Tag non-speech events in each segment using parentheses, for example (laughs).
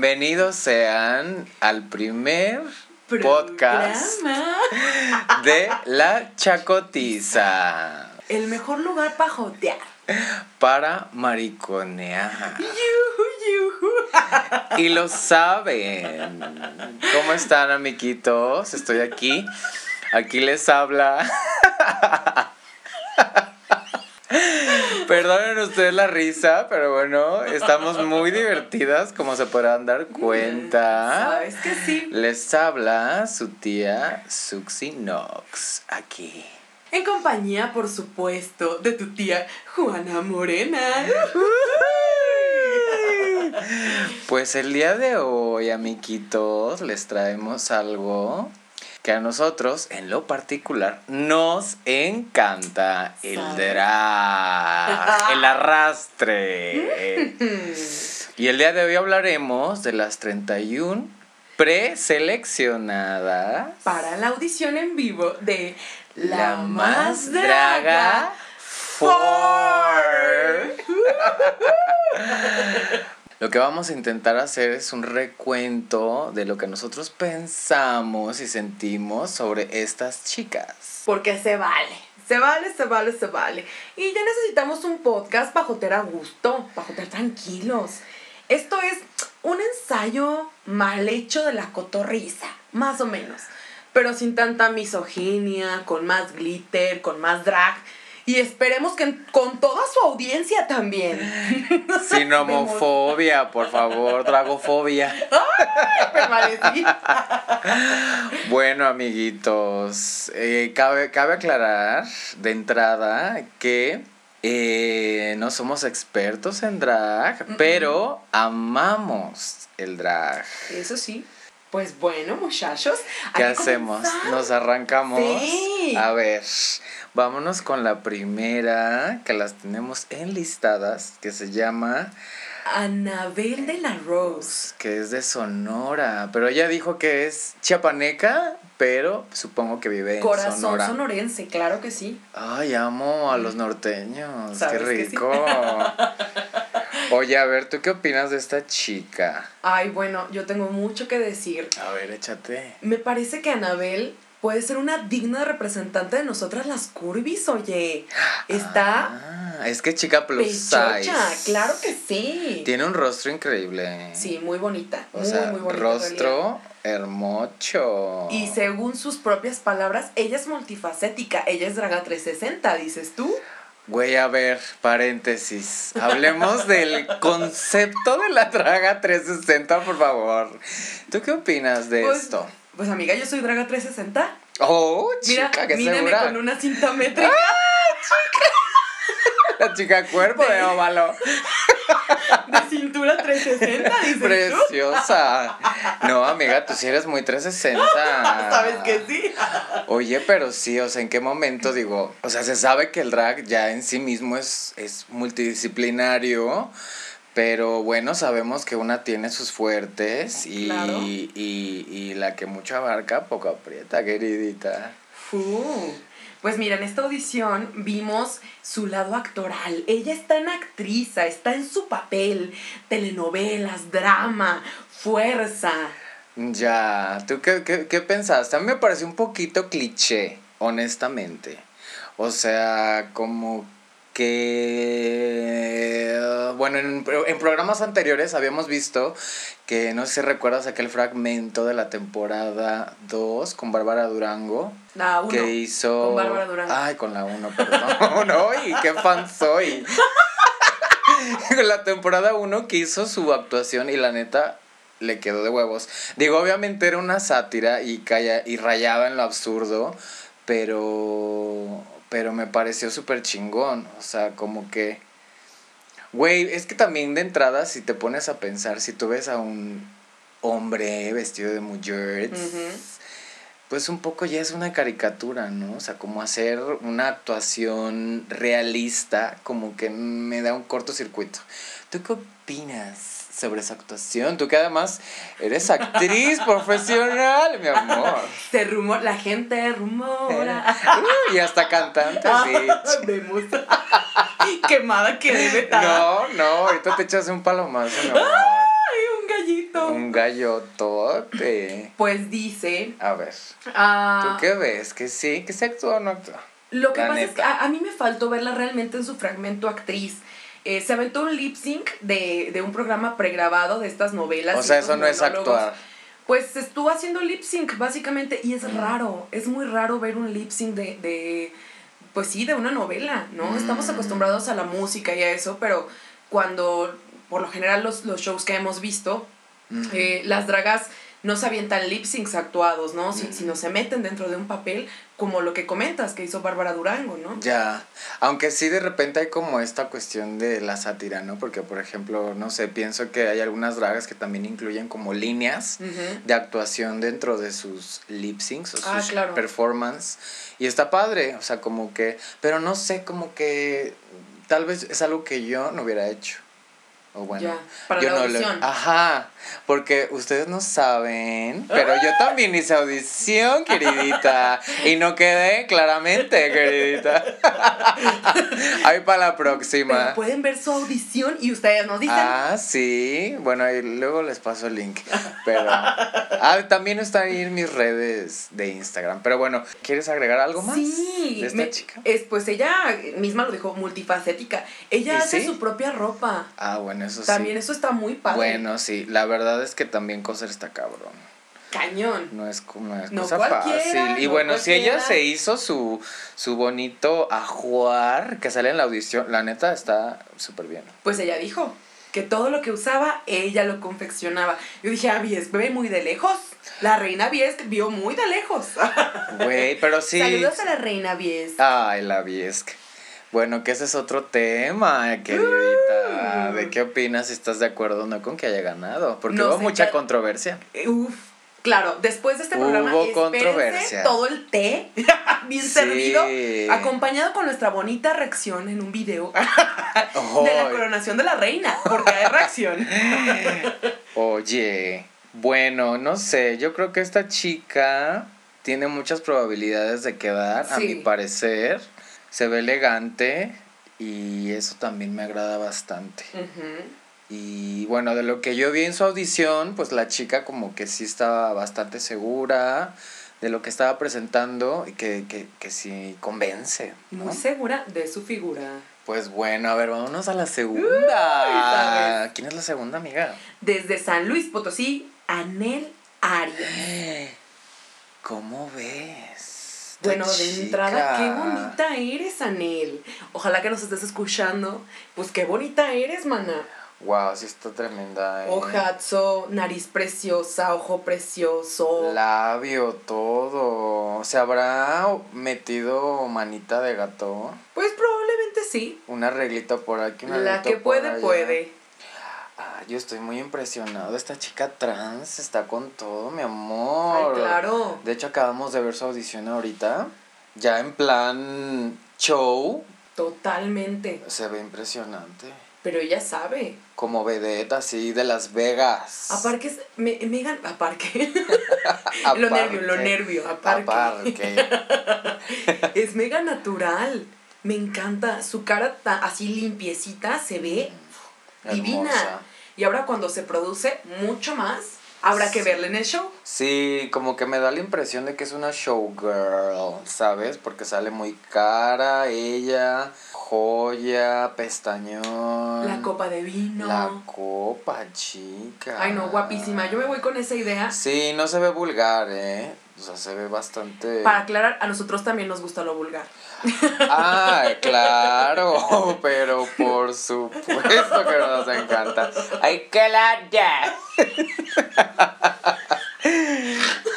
bienvenidos sean al primer podcast de La Chacotiza. El mejor lugar para jotear. Para mariconear. Y lo saben. ¿Cómo están, amiguitos? Estoy aquí. Aquí les habla. Perdonen ustedes la risa, pero bueno, estamos muy divertidas, como se podrán dar cuenta. Sabes que sí. Les habla su tía Suxy Knox, aquí. En compañía, por supuesto, de tu tía Juana Morena. Pues el día de hoy, amiguitos, les traemos algo que a nosotros, en lo particular, nos encanta el drag, el arrastre. y el día de hoy hablaremos de las 31 preseleccionadas para la audición en vivo de La, Más Draga For. Lo que vamos a intentar hacer es un recuento de lo que nosotros pensamos y sentimos sobre estas chicas. Porque se vale. Se vale, se vale, se vale. Y ya necesitamos un podcast para joter a gusto, para joter tranquilos. Esto es un ensayo mal hecho de la cotorriza, más o menos. Pero sin tanta misoginia, con más glitter, con más drag y esperemos que con toda su audiencia también. (laughs) Sin homofobia, por favor, dragofobia. Permanecí. (laughs) bueno, amiguitos, eh, cabe, cabe aclarar de entrada que eh, no somos expertos en drag, pero amamos el drag. Eso sí. Pues bueno, muchachos. ¿Qué hacemos? Nos arrancamos. Sí. A ver, vámonos con la primera que las tenemos enlistadas, que se llama Anabel de la Rose. Que es de Sonora. Pero ella dijo que es chiapaneca, pero supongo que vive en Corazón Sonora. sonorense, claro que sí. Ay, amo a los norteños. Qué rico. (laughs) Oye, a ver, ¿tú qué opinas de esta chica? Ay, bueno, yo tengo mucho que decir. A ver, échate. Me parece que Anabel puede ser una digna representante de nosotras las curvis, oye. Está Ah, es que chica plus pechocha, size. claro que sí. Tiene un rostro increíble. Sí, muy bonita. O muy, sea, muy bonita. rostro hermoso. Y según sus propias palabras, ella es multifacética. Ella es Draga 360, dices tú. Güey, a ver, paréntesis. Hablemos del concepto de la traga 360, por favor. ¿Tú qué opinas de Pues, esto? Pues amiga, yo soy Draga 360. Oh, Mira, chica, qué mírame segura. con una cinta métrica. (laughs) La chica cuerpo de óvalo. (laughs) de cintura 360, dices tú. Preciosa. No, amiga, tú sí eres muy 360. (laughs) Sabes que sí. Oye, pero sí, o sea, ¿en qué momento digo? O sea, se sabe que el drag ya en sí mismo es, es multidisciplinario, pero bueno, sabemos que una tiene sus fuertes y, Claro. y, y la que mucho abarca, poco aprieta, queridita. Fu. Pues mira, en esta audición vimos su lado actoral. Ella está en actriza, está en su papel, telenovelas, drama, fuerza. Ya, ¿tú qué, qué, qué pensaste? A mí me pareció un poquito cliché, honestamente. O sea, como que... Bueno, en, en programas anteriores habíamos visto que, no sé si recuerdas aquel fragmento de la temporada 2 con Bárbara Durango. La uno. que hizo... con Bárbara Durango. Ay, con la 1, perdón. (laughs) no, y qué fan soy. (laughs) la temporada 1 que hizo su actuación y la neta le quedó de huevos. Digo, obviamente era una sátira y, calla, y rayaba en lo absurdo, pero, pero me pareció súper chingón. O sea, como que... Güey, es que también de entrada, si te pones a pensar, si tú ves a un hombre vestido de mujer, pues un poco ya es una caricatura, ¿no? O sea, como hacer una actuación realista, como que me da un cortocircuito. ¿Tú qué opinas, sobre esa actuación. Tú que además eres actriz (laughs) profesional, mi amor. Se rumora, la gente rumora. Uh, (laughs) y hasta cantante, bitch. (laughs) Vemos. Quemada que debe estar. No, no, ahorita te echas un palomazo, mi amor. Ay, un gallito. Un gallotote. Pues dice. A ver, ah, ¿tú qué ves? ¿Que sí? ¿Que se actúa o no actúa? Lo que La pasa es que a, a mí me faltó verla realmente en su fragmento actriz. Eh, se aventó un lip sync de, de un programa pregrabado de estas novelas. O sea, eso no es actuar. Pues estuvo haciendo lip sync, básicamente, y es raro, es muy raro ver un lip sync de, de, pues sí, de una novela, ¿no? Estamos Mm. acostumbrados a la música y a eso, pero cuando, por lo general, los, los shows que hemos visto, Ujú. eh, las dragas no se avientan lip syncs actuados, ¿no? Si, Mm. sino se meten dentro de un papel, como lo que comentas que hizo Bárbara Durango, ¿no? Ya, aunque sí de repente hay como esta cuestión de la sátira, ¿no? Porque, por ejemplo, no sé, pienso que hay algunas dragas que también incluyen como líneas de actuación dentro de sus lip syncs o sus Ah, claro. performance. Y está padre, o sea, como que, pero no sé, como que tal vez es algo que yo no hubiera hecho. O bueno, Ya, para yo la no audición. Ajá, porque ustedes no saben, pero yo también hice audición, queridita, y no quedé claramente, queridita. (laughs) Ahí para la Pero próxima. pueden ver su audición y ustedes nos dicen. Ah, sí. Bueno, ahí luego les paso el link. Pero. Ah, también está ahí en mis redes de Instagram. Pero bueno, ¿quieres agregar algo más? Sí, De esta me- chica. es pues ella misma lo dijo, multifacética. Ella ¿Y hace sí? su propia ropa. Ah, bueno, eso También sí. eso está muy padre. Bueno, sí. La verdad es que también coser está cabrón. Cañón. No es, no es No cosa fácil. Y no bueno, si ella se hizo su, su bonito ajuar que sale en la audición, la neta está súper bien. Pues ella dijo que todo lo que usaba, ella lo confeccionaba. Yo dije, ah, Vies, ve muy de lejos. La reina Vies vio muy de lejos. (laughs) Güey, pero sí. Saludos a la reina Vies. Ay, la Viesc. Bueno, que ese es otro tema, queridita. Uh. ¿De qué opinas? Si estás de acuerdo o no con que haya ganado. Porque No hubo mucha controversia. Uf. Claro, después de este programa, Hubo controversia. todo el té (laughs) bien Sí. servido, acompañado con nuestra bonita reacción en un video (laughs) de la coronación de la reina, porque hay reacción. (laughs) Oye, bueno, no sé, yo creo que esta chica tiene muchas probabilidades de quedar, a mi parecer. Se ve elegante y eso también me agrada bastante. Y bueno, de lo que yo vi en su audición, pues la chica como que sí estaba bastante segura de lo que estaba presentando y que, que, que sí convence. ¿no? Muy segura de su figura. Pues bueno, a ver, vámonos a la segunda. ¿Quién es la segunda amiga? Desde San Luis Potosí, Anel Arias. (gasps) ¿Cómo ves? Esta Bueno, de entrada, qué bonita eres, Anel. Ojalá que nos estés escuchando. Pues qué bonita eres, mana. Wow, sí está tremenda. ¿eh? Ojazo, nariz preciosa, ojo precioso. Labio, todo. ¿Se habrá metido manita de gato? Pues probablemente sí. Un arreglito por aquí, un La que por puede, allá. puede. Ah, yo estoy muy impresionado. Esta chica trans está con todo, mi amor. Ay, claro. De hecho, acabamos de ver su audición ahorita. Ya en plan show. Totalmente. Se ve impresionante. Pero ella sabe. Como vedette así de Las Vegas. Aparte, es- me, Megan, aparte. Aparte. (laughs) (laughs) lo nervio, lo nervio, aparte. Aparte. (laughs) es mega natural. Me encanta. Su cara ta- así limpiecita se ve divina. Hermosa. Y ahora cuando se produce mucho más, habrá que Sí. verla en el show. Sí, como que me da la impresión de que es una showgirl, ¿sabes? Porque sale muy cara ella, joya, pestañón. La copa de vino. La copa, chica. Ay, no, guapísima. Yo me voy con esa idea. Sí, no se ve vulgar, ¿eh? O sea, se ve bastante... Para aclarar, a nosotros también nos gusta lo vulgar. Ah, (laughs) claro, pero por supuesto que nos encanta. ¡Ay, que la ya!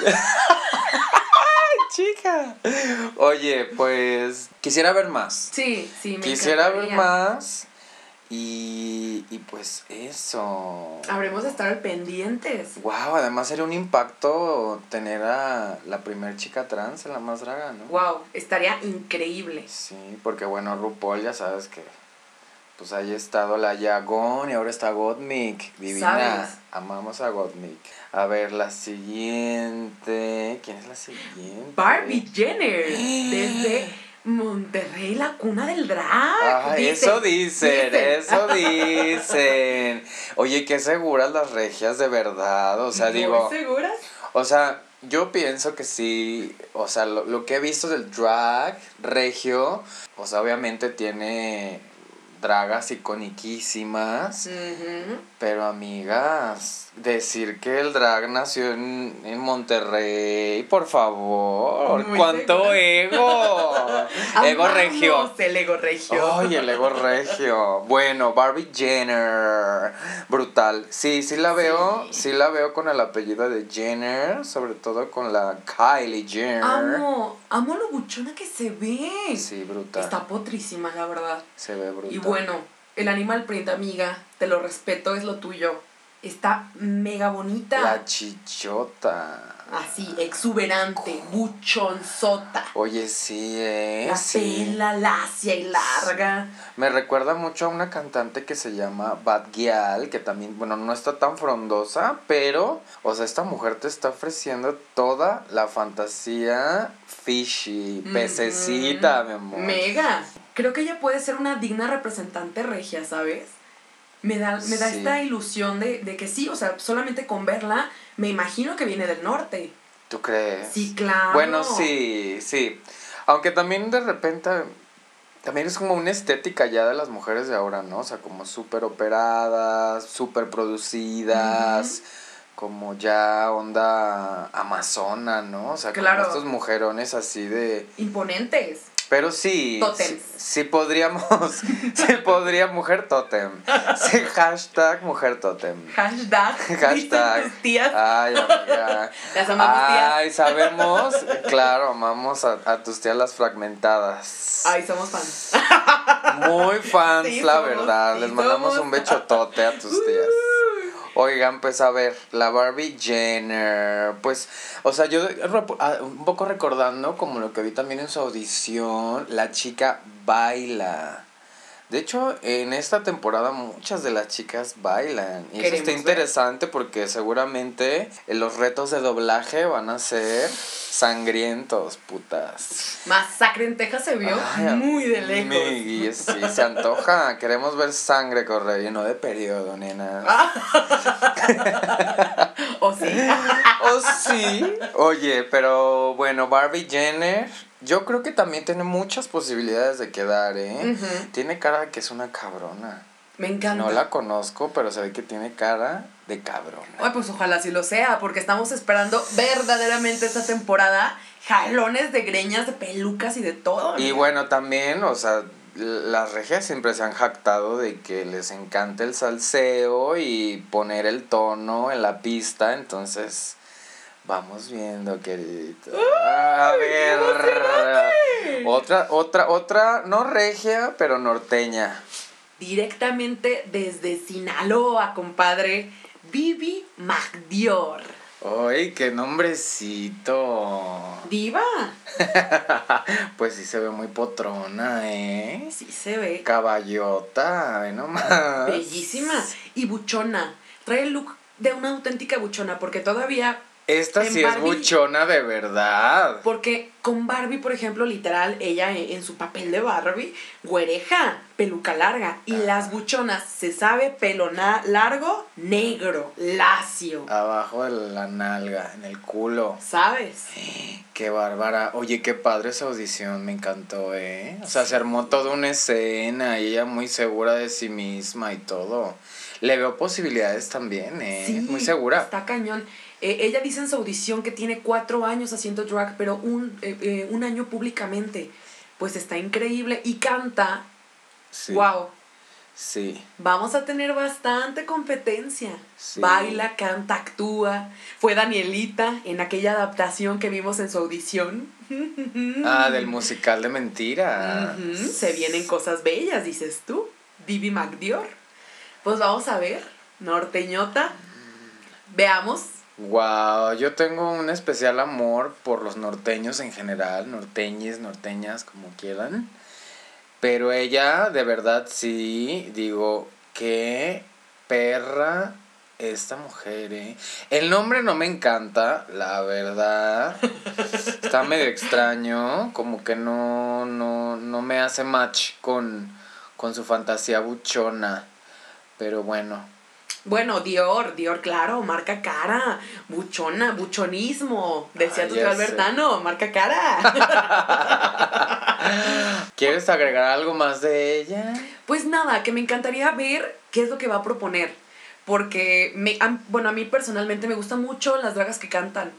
¡Ay, chica! Oye, pues quisiera ver más. Sí, sí, me Quisiera ver más. Y, y pues eso. Habremos de estar pendientes. Wow, además sería un impacto tener a la primer chica trans en la más draga, ¿no? Wow, estaría increíble. Sí, porque bueno, RuPaul ya sabes que pues haya estado la Yagón y ahora está Gottmik. Divina. ¿Sabes? Amamos a Gottmik. A ver, la siguiente. ¿Quién es la siguiente? Barbie Jenner, desde Monterrey, la cuna del drag. Ah, Dicen, eso dicen, dicen. eso (laughs) dicen. Oye, qué seguras las regias de verdad. O sea, Muy digo, seguras? o sea, yo pienso que sí, o sea, lo, lo que he visto del drag regio, o sea, obviamente tiene dragas iconiquísimas, Ujú. Pero amigas, decir que el drag nació en, en Monterrey, por favor, Muy cuánto ego, (laughs) ego regio. El ego regio. Ay, el ego regio. Bueno, Barbie Jenner. Brutal. Sí, sí la veo. Sí. Sí, la veo con el apellido de Jenner. Sobre todo con la Kylie Jenner. Amo, amo lo buchona que se ve. Sí, brutal. Está potrísima, la verdad. Se ve brutal. Y bueno, el animal print, amiga, te lo respeto, es lo tuyo. Está mega bonita. La chichota. Así, exuberante, buchonzota. Oye, sí, eh. La sí. pela lacia y larga. Me recuerda mucho a una cantante que se llama Bad Gyal, que también, bueno, no está tan frondosa, pero, o sea, esta mujer te está ofreciendo toda la fantasía fishy, pececita, mi amor. Mega. Creo que ella puede ser una digna representante regia, ¿sabes? Me da, me da Sí. esta ilusión de, de que sí, o sea, solamente con verla, me imagino que viene del norte. ¿Tú crees? Sí, claro. Bueno, sí, sí. Aunque también de repente, también es como una estética ya de las mujeres de ahora, ¿no? O sea, como súper operadas, súper producidas, como ya onda amazona, ¿no? O sea, como Claro. estos mujerones así de... Imponentes. Pero sí, sí, sí podríamos, (laughs) sí podría mujer tótem. Sí, hashtag mujer tótem. Hashtag. (laughs) Hashtag. Tus tías. Ay, amiga. (laughs) Las amamos, tías. Ay, sabemos, claro, amamos a, a tus tías las fragmentadas. Ay, somos fans. Muy fans, Sí, la verdad. Les mandamos un bechotote a tus tías. Oigan, pues a ver, la Barbie Jenner, pues, o sea, yo ah, un poco recordando como lo que vi también en su audición, la chica baila. De hecho, en esta temporada muchas de las chicas bailan. Y eso Queremos está ver. interesante porque seguramente eh, los retos de doblaje van a ser sangrientos, putas. Masacre en Texas se vio Ay, muy de lejos. sí, se antoja. (laughs) Queremos ver sangre correr y no de periodo, nena. (laughs) ¿O sí? (laughs) Oh, sí. Oye, pero bueno, Barbie Jenner, yo creo que también tiene muchas posibilidades de quedar, ¿eh? Tiene cara de que es una cabrona. Me encanta. No la conozco, pero se ve que tiene cara de cabrona. Ay, pues ojalá sí lo sea, porque estamos esperando verdaderamente esta temporada jalones de greñas, de pelucas y de todo. Y bueno, también, o sea, las regias siempre se han jactado de que les encanta el salseo y poner el tono en la pista, entonces vamos viendo, queridito. A ver, otra, otra, otra, no regia, pero norteña. Directamente desde Sinaloa, compadre, Vivi Magdior. ¡Ay, qué nombrecito! Diva. (laughs) Pues sí se ve muy potrona, ¿eh? Sí se ve. Caballota, ve nomás. Bellísima. Y buchona. Trae el look de una auténtica buchona, porque todavía Esta En sí es buchona de verdad. Porque con Barbie, por ejemplo, literal, ella en, en su papel de Barbie, güereja, peluca larga. Y las buchonas, se sabe, pelo largo, negro, lacio. Abajo de la nalga, en el culo. ¿Sabes? Qué bárbara. Oye, qué padre esa audición, me encantó, ¿eh? O sea, se armó toda una escena y ella muy segura de sí misma y todo. Le veo posibilidades también, ¿eh? Sí, muy segura. Está cañón. Eh, ella dice en su audición que tiene cuatro años haciendo drag, pero un, eh, eh, un año públicamente. Pues está increíble y canta. Sí. Wow. Sí. Vamos a tener bastante competencia. Sí. Baila, canta, actúa. Fue Danielita en aquella adaptación que vimos en su audición. Ah, (laughs) del musical de mentiras. Ujú, Se vienen cosas bellas, dices tú. Vivi MacDior. Pues vamos a ver. Norteñota. Veamos. Wow, yo tengo un especial amor por los norteños en general, norteñes, norteñas, como quieran. Pero ella, de verdad, sí, digo, qué perra esta mujer, ¿eh? El nombre no me encanta, la verdad. Está medio extraño, como que no, no, no me hace match con, con su fantasía buchona. Pero bueno. Bueno, Dior, Dior, claro, marca cara, buchona, buchonismo, decía Ay, tu sé. Albertano, marca cara. (laughs) ¿Quieres agregar algo más de ella? Pues nada, que me encantaría ver qué es lo que va a proponer. Porque, me, bueno, a mí personalmente me gustan mucho las dragas que cantan.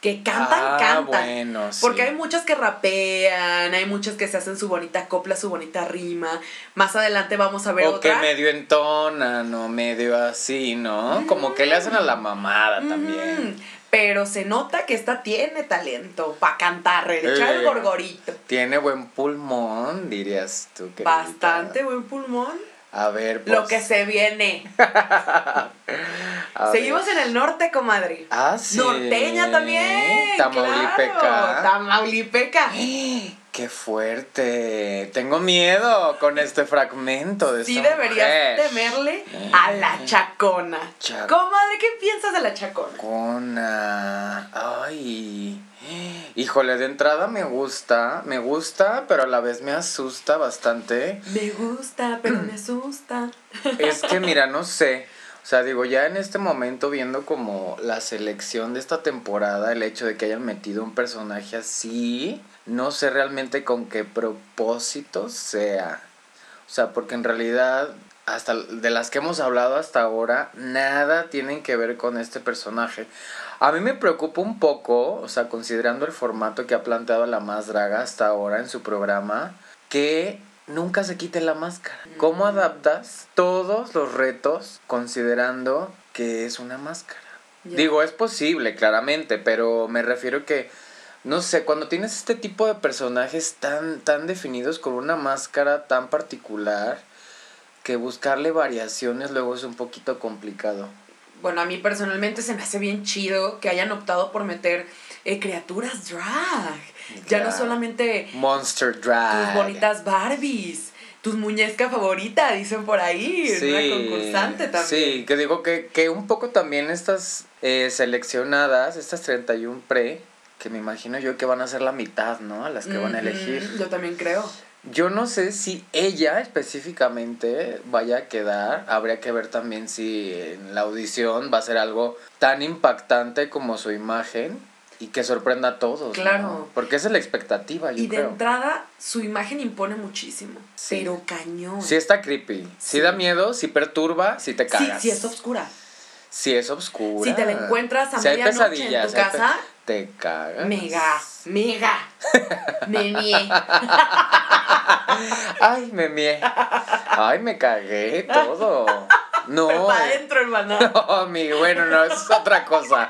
Que cantan, ah, cantan. bueno, sí. Porque hay muchas que rapean, hay muchas que se hacen su bonita copla, su bonita rima. Más adelante vamos a ver O que otra. medio entonan o medio así, ¿no? Como que le hacen a la mamada también. Mm, pero se nota que esta tiene talento para cantar, de echar el Eh. gorgorito. Tiene buen pulmón, dirías tú. queridita. Bastante buen pulmón. A ver, pues. Lo que se viene. (laughs) Seguimos ver. en el norte, comadre. Ah, sí. Norteña también. Tamaulipeca. claro, Tamaulipeca. (gasps) ¡Qué fuerte! Tengo miedo con este fragmento de Sí esta deberías mujer. temerle a la chacona. Chac- Comadre, ¿qué piensas de la chacona? Chacona. Ay. Híjole, de entrada me gusta, me gusta, pero a la vez me asusta bastante. Me gusta, pero me asusta. Es que (laughs) mira, no sé. O sea, digo, ya en este momento viendo como la selección de esta temporada, el hecho de que hayan metido un personaje así, no sé realmente con qué propósito sea. O sea, porque en realidad, hasta de las que hemos hablado hasta ahora, nada tienen que ver con este personaje. A mí me preocupa un poco, o sea, considerando el formato que ha planteado la más draga hasta ahora en su programa, que nunca se quite la máscara. ¿Cómo adaptas todos los retos considerando que es una máscara? Digo, es posible, claramente, pero me refiero que, no sé, cuando tienes este tipo de personajes tan, tan definidos con una máscara tan particular, que buscarle variaciones luego es un poquito complicado. Bueno, a mí personalmente se me hace bien chido que hayan optado por meter eh, criaturas drag. Ya no solamente Monster Drag. tus bonitas Barbies, tus muñecas favoritas, dicen por ahí. una concursante también. Sí, que digo que, que un poco también estas eh, seleccionadas, estas 31 pre, que me imagino yo que van a ser la mitad, ¿no? A las que van a elegir. Yo también creo. Yo no sé si ella específicamente vaya a quedar. Habría que ver también si en la audición va a ser algo tan impactante como su imagen y que sorprenda a todos. ¿no? Claro. Porque esa es la expectativa, yo Y de creo. entrada, su imagen impone muchísimo. Sí. Pero cañón. Sí está creepy. Sí. Sí. da miedo, sí perturba, sí te sí, cagas. sí es oscura. Sí es obscura. Si te la encuentras a Si medianoche en tu casa, Te cagas. mega, mega. (laughs) Me mié. Ay, me mié. Ay, me cagué todo. No. Para eh. adentro, hermana. (laughs) No, mi, bueno, no, eso es otra cosa.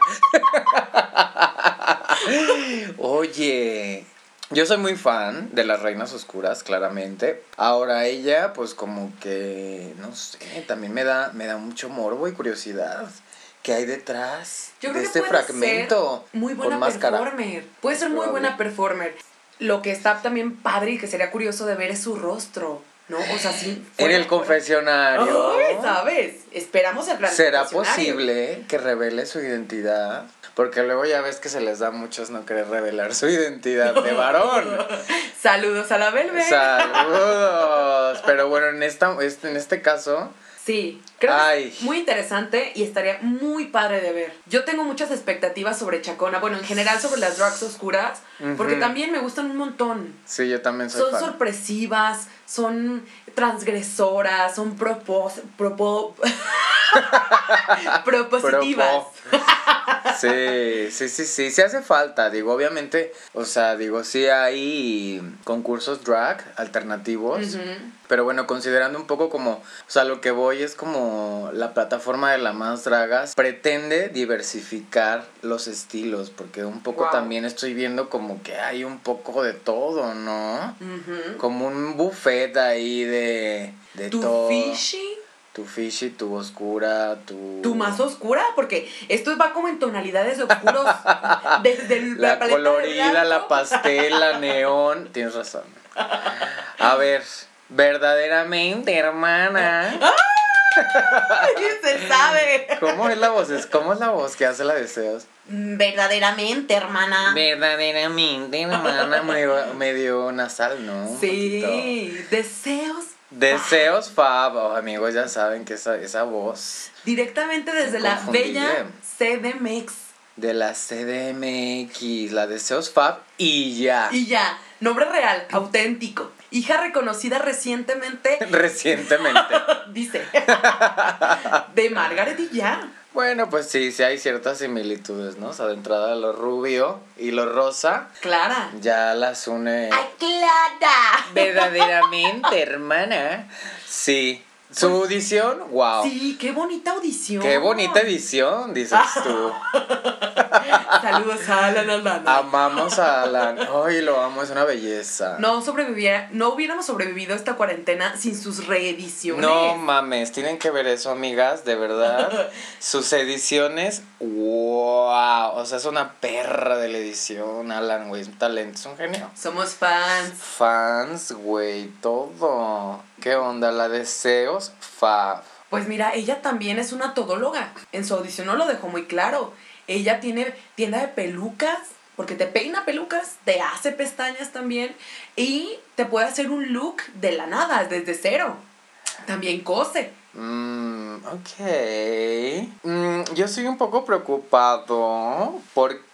Oye, yo soy muy fan de las reinas oscuras, claramente. Ahora ella, pues como que, no sé, también me da, me da mucho morbo y curiosidad. ¿Qué hay detrás Yo de este que puede fragmento? ser muy buena performer. Puede ser muy buena performer. Lo que está también padre y que sería curioso de ver es su rostro, ¿no? O sea, sí. En el confesionario. ¿sabes? Esperamos el gran ¿Será posible que revele su identidad? Porque luego ya ves que se les da a muchos no querer revelar su identidad de (laughs) varón. Saludos a la Belve. Saludos. Pero bueno, en esta en este caso, Sí, creo que es muy interesante y estaría muy padre de ver. Yo tengo muchas expectativas sobre Chacona, bueno, en general sobre las drags oscuras, porque también me gustan un montón. sí, yo también soy Son fan. sorpresivas, son transgresoras, son propos, propo, (laughs) (laughs) propositivas. Propo. Sí, sí, sí, sí, sí hace falta, digo, obviamente, o sea, digo, sí hay concursos drag alternativos, pero bueno, considerando un poco como, o sea, lo que voy es como la plataforma de la más dragas pretende diversificar los estilos, porque un poco Wow. también estoy viendo como que hay un poco de todo, ¿no? Como un buffet ahí de, de Tu todo. fishy, Tu fishy, tu oscura, tu... tu más oscura, porque esto va como en tonalidades de oscuros (laughs) desde el- La de colorida, la pastel, la (laughs) neón. Tienes razón. A ver, Verdaderamente, hermana. Se sabe. ¿Cómo es la voz? ¿Cómo es la voz que hace la deseos? Verdaderamente, hermana. Verdaderamente, hermana, medio, medio nasal, ¿no? Sí, deseos. Deseos Fab, oh, amigos, ya saben que esa, esa voz Directamente desde la bella CDMX. de la CDMX, la Deseos Fab y ya. Y ya, nombre real, auténtico. Hija reconocida recientemente, (laughs) Recientemente. (laughs) dice, de Margaret y ya. Bueno, pues sí, sí hay ciertas similitudes, ¿no? O sea, de entrada lo rubio y lo rosa Clara. ya las une ¡Ay, Clara! verdaderamente, hermana. Sí. Su audición, wow. Sí, qué bonita audición. Qué bonita edición, dices tú. (laughs) Saludos a Alan Aldana. Amamos a Alan. Ay, lo amo, es una belleza. No sobreviviera, no hubiéramos sobrevivido esta cuarentena sin sus reediciones. No mames, tienen que ver eso, amigas, de verdad. (laughs) Sus ediciones, wow. O sea, es una perra de la edición, Alan, güey. Es un talento, es un genio. Somos fans. Fans, güey, todo. ¿Qué onda? La deseos, fa. Pues mira, ella también es una todóloga. En su audición no lo dejó muy claro. Ella tiene tienda de pelucas, porque te peina pelucas, te hace pestañas también y te puede hacer un look de la nada, desde cero. También cose. Mm, ok. Mm, yo soy un poco preocupado porque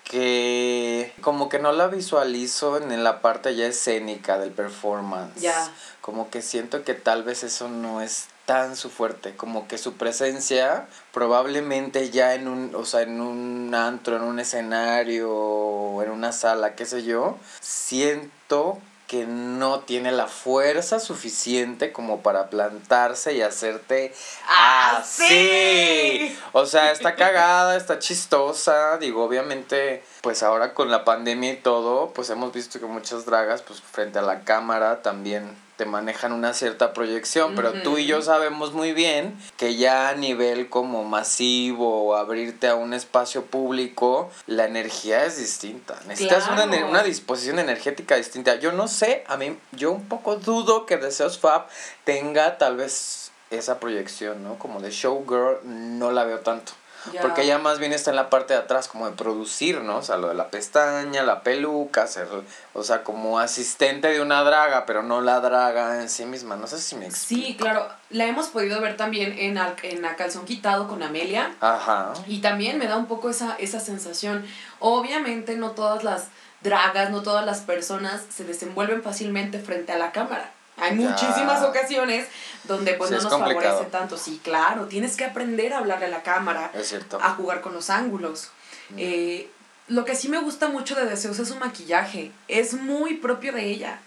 como que no la visualizo en la parte ya escénica del performance. Ya. Como que siento que tal vez eso no es tan su fuerte, como que su presencia probablemente ya en un, o sea, en un antro, en un escenario, en una sala, qué sé yo, siento que no tiene la fuerza suficiente como para plantarse y hacerte ¡Ah, así. sí! O sea, está cagada, está chistosa. Digo, obviamente, pues ahora con la pandemia y todo, pues hemos visto que muchas dragas, pues frente a la cámara también te manejan una cierta proyección, pero tú y yo sabemos muy bien que ya a nivel como masivo o abrirte a un espacio público, la energía es distinta. Necesitas una, Claro. una disposición energética distinta. Yo no sé, a mí, yo un poco dudo que Deseos Fab tenga tal vez esa proyección, ¿no? Como de showgirl, no la veo tanto. Ya. Porque ella más bien está en la parte de atrás, como de producir, ¿no? O sea, lo de la pestaña, la peluca, ser, o sea, como asistente de una draga, pero no la draga en sí misma. No sé si me explico. Sí, claro. La hemos podido ver también en, Al- en A Calzón Quitado con Amelia. Ajá. Y también me da un poco esa, esa sensación. Obviamente no todas las dragas, no todas las personas se desenvuelven fácilmente frente a la cámara. Hay Ya. muchísimas ocasiones donde pues Sí, no nos complicado. favorece tanto. Sí, claro, tienes que aprender a hablarle a la cámara, Es cierto. a jugar con los ángulos. Eh, lo que sí me gusta mucho de Deseos es su maquillaje. Es muy propio de ella.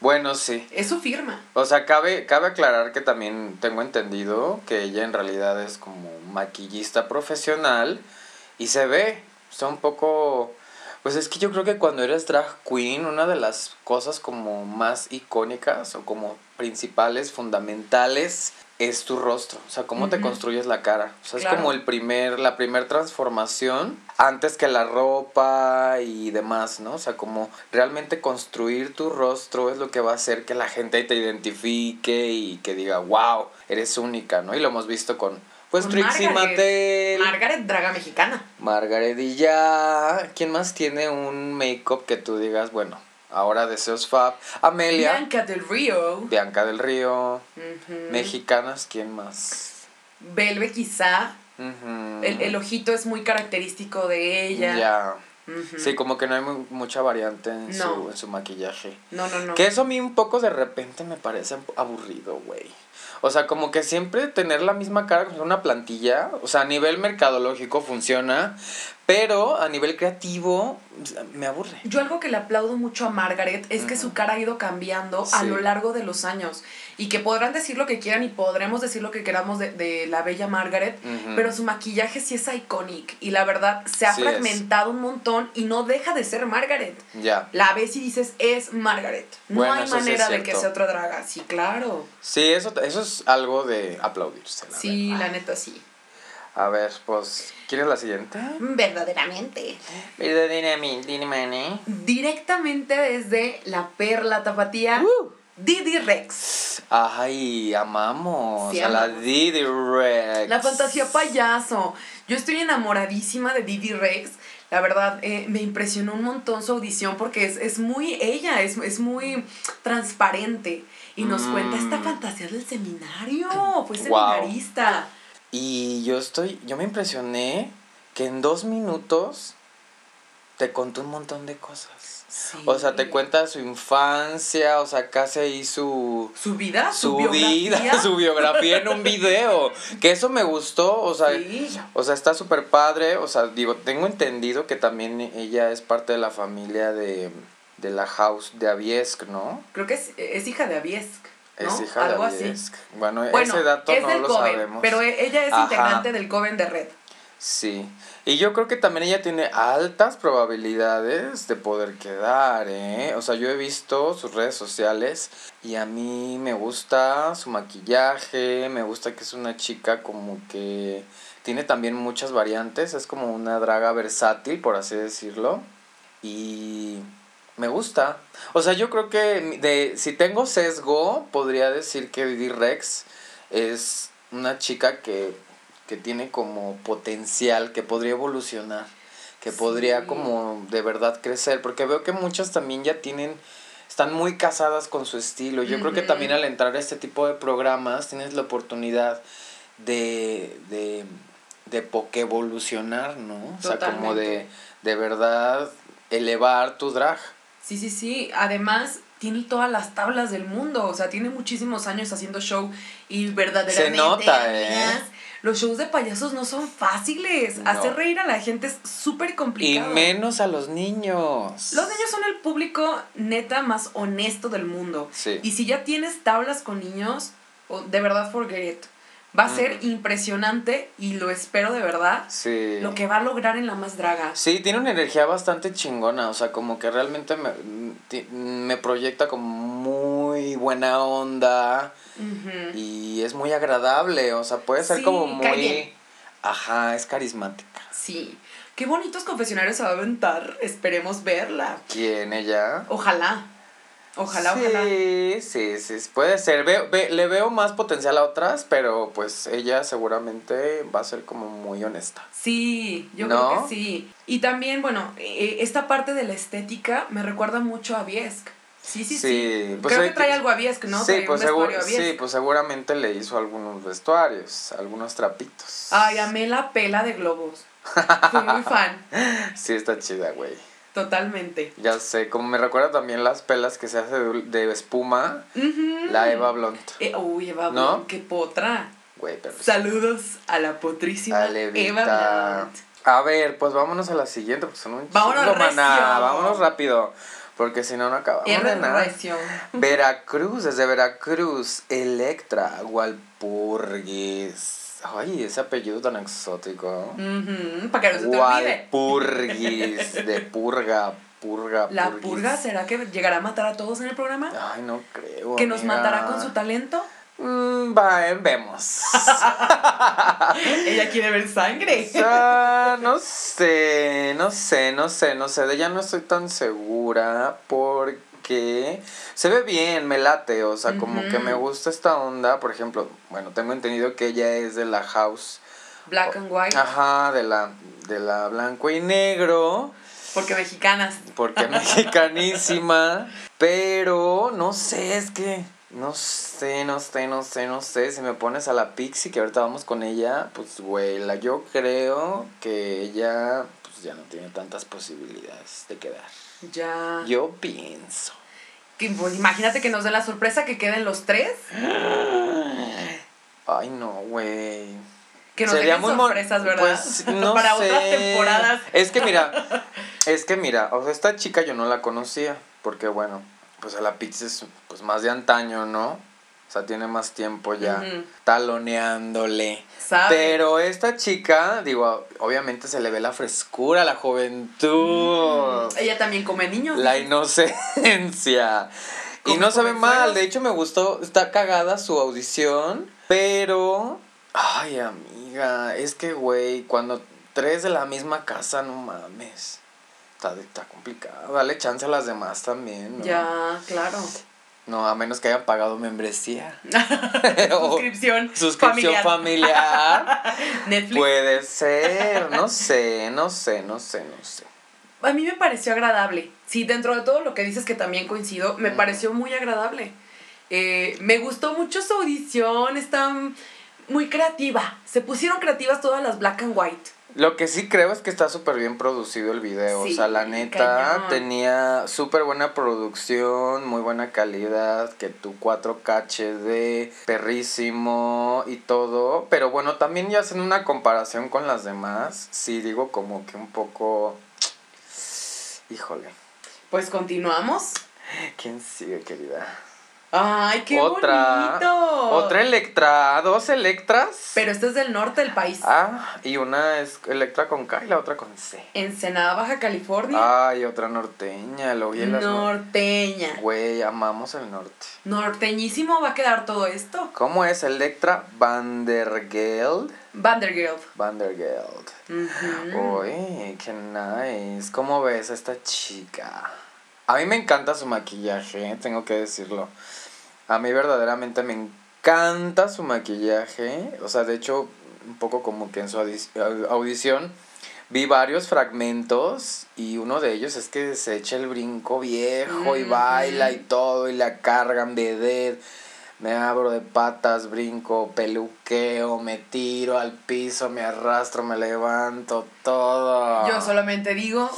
Bueno, sí. Es su firma. O sea, cabe, cabe aclarar que también tengo entendido que ella en realidad es como maquillista profesional y se ve, o sea, un poco... Pues es que yo creo que cuando eres drag queen, una de las cosas como más icónicas o como principales, fundamentales, es tu rostro. O sea, cómo te construyes la cara. O sea, es como el primer, la primer transformación antes que la ropa y demás, ¿no? O sea, como realmente construir tu rostro es lo que va a hacer que la gente te identifique y que diga, wow, eres única, ¿no? Y lo hemos visto con, pues, Trixie Margaret. Mattel. Margaret Draga mexicana. Margaret y ya. ¿Quién más tiene un make-up que tú digas, bueno, ahora deseos Fab? Amelia. Bianca del Río. Bianca del Río. Mexicanas, ¿quién más? Belve quizá. El, el ojito es muy característico de ella. Ya. Sí, como que no hay mu- mucha variante en, su, en su maquillaje. No, no, no. Que eso a mí un poco de repente me parece aburrido, güey. O sea, como que siempre tener la misma cara una plantilla, o sea, a nivel mercadológico funciona, pero a nivel creativo me aburre. Yo algo que le aplaudo mucho a Margaret es que su cara ha ido cambiando a lo largo de los años y que podrán decir lo que quieran y podremos decir lo que queramos de, de la bella Margaret, pero su maquillaje sí es iconic y la verdad se ha Sí es. fragmentado un montón y no deja de ser Margaret. Ya. La ves y dices, es Margaret. No hay sí manera de que sea otra draga. Sí, claro. Sí, eso, eso es algo de aplaudirse. La sí, verdad. la neta sí. A ver, pues, ¿quieres la siguiente? Verdaderamente. Verdaderamente. Directamente desde la perla tapatía. Uh. Didi Rex. Ay, amamos Sí, a la. Didi Rex. La fantasía payaso. Yo estoy enamoradísima de Didi Rex. La verdad, eh, me impresionó un montón su audición porque es, es muy ella, es, es muy transparente. Y nos Mm. cuenta esta fantasía del seminario. Fue Wow. Y yo estoy, yo me impresioné que en dos minutos te contó un montón de cosas. Sí. O sea, te cuenta su infancia, o sea, casi ahí su... Su vida, su, Su biografía. vida, (laughs) su biografía en un video. Que eso me gustó, o sea, Sí. o sea, está súper padre. O sea, digo, tengo entendido que también ella es parte de la familia de, de la house de Aviesk, ¿no? Creo que es, es hija de Aviesk. ¿No? Es hija Algo de así. Bueno, Bueno, ese dato es no del lo Coven, sabemos. pero e- ella es Ajá. integrante del Coven de Red. Sí, y yo creo que también ella tiene altas probabilidades de poder quedar, ¿eh? O sea, yo he visto sus redes sociales y a mí me gusta su maquillaje, me gusta que es una chica como que tiene también muchas variantes, es como una draga versátil, por así decirlo, y me gusta. O sea, yo creo que de si tengo sesgo, podría decir que Didi Rex es una chica que, que tiene como potencial, que podría evolucionar, que Sí. podría como de verdad crecer, porque veo que muchas también ya tienen, están muy casadas con su estilo. Yo creo que también al entrar a este tipo de programas tienes la oportunidad de, de, de evolucionar, ¿no? O sea, como de, de verdad elevar tu drag. Sí, sí, sí. Además, tiene todas las tablas del mundo. O sea, tiene muchísimos años haciendo show y verdaderamente. Se nota, ¿eh? Los shows de payasos no son fáciles. No. Hacer reír a la gente es súper Y complicado. menos a los niños. Los niños son el público neta más honesto del mundo. Sí. Y si ya tienes tablas con niños, de verdad forget it. Va a ser impresionante y lo espero de verdad. Sí. Lo que va a lograr en la más draga. Sí, tiene una energía bastante chingona, o sea, como que realmente me, me proyecta como muy buena onda y es muy agradable, o sea, puede ser Sí, como muy... Ajá, es carismática. Sí. Qué bonitos confesionarios se va a aventar. Esperemos verla. ¿Quién, ella? Ojalá. Ojalá, sí, ojalá. Sí, sí, puede ser. Veo, ve- le veo más potencial a otras, pero pues ella seguramente va a ser como muy honesta. Sí, yo ¿No? creo que sí. Y también, bueno, eh, esta parte de la estética me recuerda mucho a Viesk. Sí, sí, sí. Sí, pues creo que trae que- algo a Viesk, ¿no? Sí, Trae pues, seguro, a sí, pues seguramente le hizo algunos vestuarios, algunos trapitos. Ay, amé la pela de globos. Fui muy fan. (laughs) Sí, está chida, güey. Totalmente. Ya sé, como me recuerda también las pelas que se hace de, de espuma, la Eva Blunt. Eh, uy, Eva ¿No? Blunt, qué potra. Güey, pero... Saludos a la potrísima A Levita. Eva Blunt. A ver, pues vámonos a la siguiente, porque son un Vámonos maná. Vámonos rápido, porque si no, no acabamos de nada. Veracruz, desde Veracruz, Electra, Walpurgis. Ay, ese apellido tan exótico. Para que no se te olvide. Walpurgis, (laughs) de purga, purga, ¿La purgis. purga será que llegará a matar a todos en el programa? Ay, no creo. ¿Que nos matará con su talento? Mm, va, eh, vemos. (laughs) (laughs) Ella quiere ver sangre. No sé, no sé, no sé, no sé. De ella no estoy tan segura porque se ve bien, me late. O sea, como que me gusta esta onda. Por ejemplo, bueno, tengo entendido que ella es de la house. Black and white. Ajá, de la, de la blanco y negro. Porque mexicanas. Porque (laughs) mexicanísima. Pero no sé, es que. No sé, no sé, no sé, no sé. Si me pones a la Pixie, que ahorita vamos con ella, pues, güey, la, yo creo que ella, pues, ya no tiene tantas posibilidades de quedar. Ya. Yo pienso. Que, pues, imagínate que nos den la sorpresa que queden los tres. (gasps) Ay, no, güey. Que nos Sería muy sorpresas, ¿verdad? Pues, (laughs) no Para sé. otras temporadas. Es que mira, (laughs) es que mira, o sea, esta chica yo no la conocía, porque bueno, pues a la pizza es pues más de antaño, ¿no? O sea, tiene más tiempo ya taloneándole. Pero esta chica, digo, obviamente se le ve la frescura, la juventud, Ella también come niños. la inocencia. Y no se ve mal, de hecho me gustó, está cagada su audición, pero... Ay, amiga, es que, güey, cuando tres de la misma casa, no mames. Está, está complicado, dale chance a las demás también, ¿no? Ya, claro. No, a menos que hayan pagado membresía. (laughs) (laughs) O Suscripción. suscripción familiar. (laughs) Netflix. Puede ser, no sé, no sé, no sé, no sé. A mí me pareció agradable. Sí, dentro de todo lo que dices que también coincido, me pareció muy agradable. Eh, me gustó mucho su audición, está muy creativa. Se pusieron creativas todas las black and white. Lo que sí creo es que está súper bien producido el video. Sí, o sea, la neta cañón. tenía súper buena producción, muy buena calidad, que tu 4K HD, perrísimo y todo. Pero bueno, también ya hacen una comparación con las demás. Sí, digo como que un poco... Híjole. Pues continuamos. ¿Quién sigue, querida? Ay, qué otra. bonito. Otra Electra. Dos Electras. Pero este es del norte del país. Ah, y una es Electra con K y la otra con C. Ensenada, Baja California. Ay, otra norteña, lo vi en las no- Norteña. Güey, amamos el norte. Norteñísimo va a quedar todo esto. ¿Cómo es Electra Vandergeld? Vandergirl. Vandergeld. Ujú. Uy, qué nice. ¿Cómo ves a esta chica? A mí me encanta su maquillaje, tengo que decirlo. A mí verdaderamente me encanta su maquillaje. O sea, de hecho, un poco como que en su audi- au- audición vi varios fragmentos y uno de ellos es que se echa el brinco viejo y Ujú. baila y todo y la cargan vedette. Me abro de patas, brinco, peluqueo, me tiro al piso, me arrastro, me levanto, todo. Yo solamente digo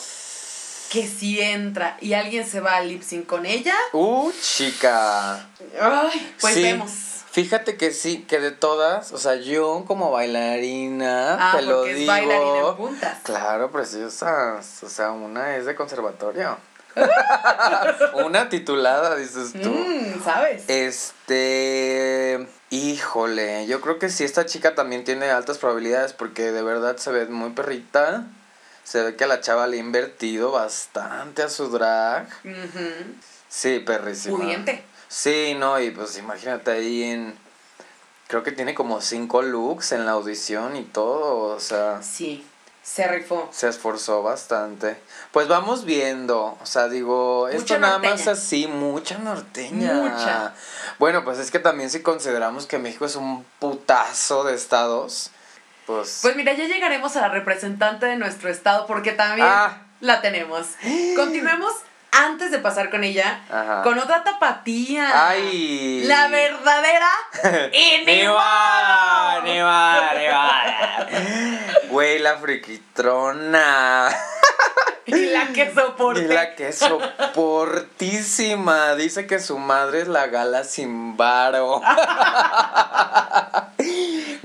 que si entra y alguien se va al lip sync con ella, Uh, chica. ay, pues Sí, vemos. Fíjate que sí, que de todas, o sea, yo como bailarina, Ah, te lo porque es digo. bailarina en puntas. Claro, preciosas. O sea, una es de conservatorio. (laughs) una titulada, dices tú. Mm, ¿Sabes? Este, híjole, yo creo que sí, esta chica también tiene altas probabilidades porque de verdad se ve muy perrita. Se ve que a la chava le ha invertido bastante a su drag. Sí, perrísima. Pudiente. Sí, no, y pues imagínate ahí en... Creo que tiene como cinco looks en la audición y todo, o sea, Sí, se rifó. se esforzó bastante. Pues vamos viendo, o sea, digo, esto Mucha nada más así, mucha norteña. Mucha. Bueno, pues es que también si consideramos que México es un putazo de estados, pues... Pues mira, ya llegaremos a la representante de nuestro estado porque también Ah. la tenemos. (gasps) Continuemos antes de pasar con ella Ajá. con otra tapatía. ¡Ay! La verdadera y Nevada, Nevada. Nevada, Nevada. Güey, la friquitrona. Y la que soporte. Y la que soportísima. Dice que su madre es la gala sin varo. (laughs)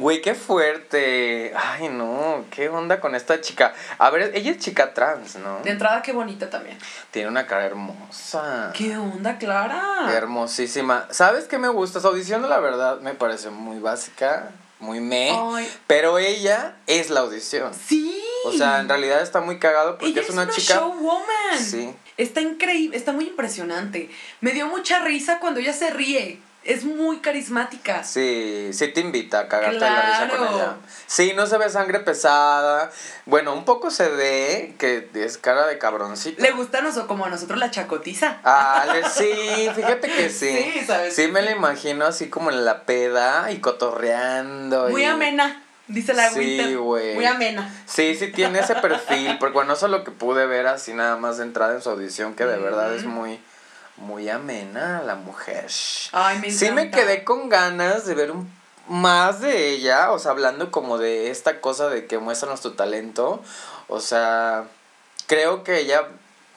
Güey, qué fuerte. Ay, no. ¿Qué onda con esta chica? A ver, ella es chica trans, ¿no? De entrada, qué bonita también. Tiene una cara hermosa. ¿Qué onda, Clara? Hermosísima. ¿Sabes qué me gusta? Su audición, la verdad, me parece muy básica, muy me. Ay, Pero ella es la audición. sí. O sea, en realidad está muy cagado porque Ella es una, chica. showwoman. Sí. Está increíble, está muy impresionante. Me dio mucha risa cuando ella se ríe. Es muy carismática. Sí, sí te invita a cagarte de la risa con Claro. ella. Sí, no se ve sangre pesada. Bueno, un poco se ve que es cara de cabroncito. Le gusta nos- como a nosotros la chacotiza. Ah, sí, (laughs) fíjate que sí. Sí, ¿sabes? Sí me la imagino así como en la peda y cotorreando. Muy y- amena, dice la Sí, güey. Muy amena. Sí, sí tiene ese perfil, porque bueno, eso es lo que pude ver así nada más de entrada en su audición, que de verdad es muy, muy amena la mujer. Ay, me Sí me quedé con ganas de ver un más de ella, o sea, hablando como de esta cosa de que muéstranos tu talento, o sea, creo que ella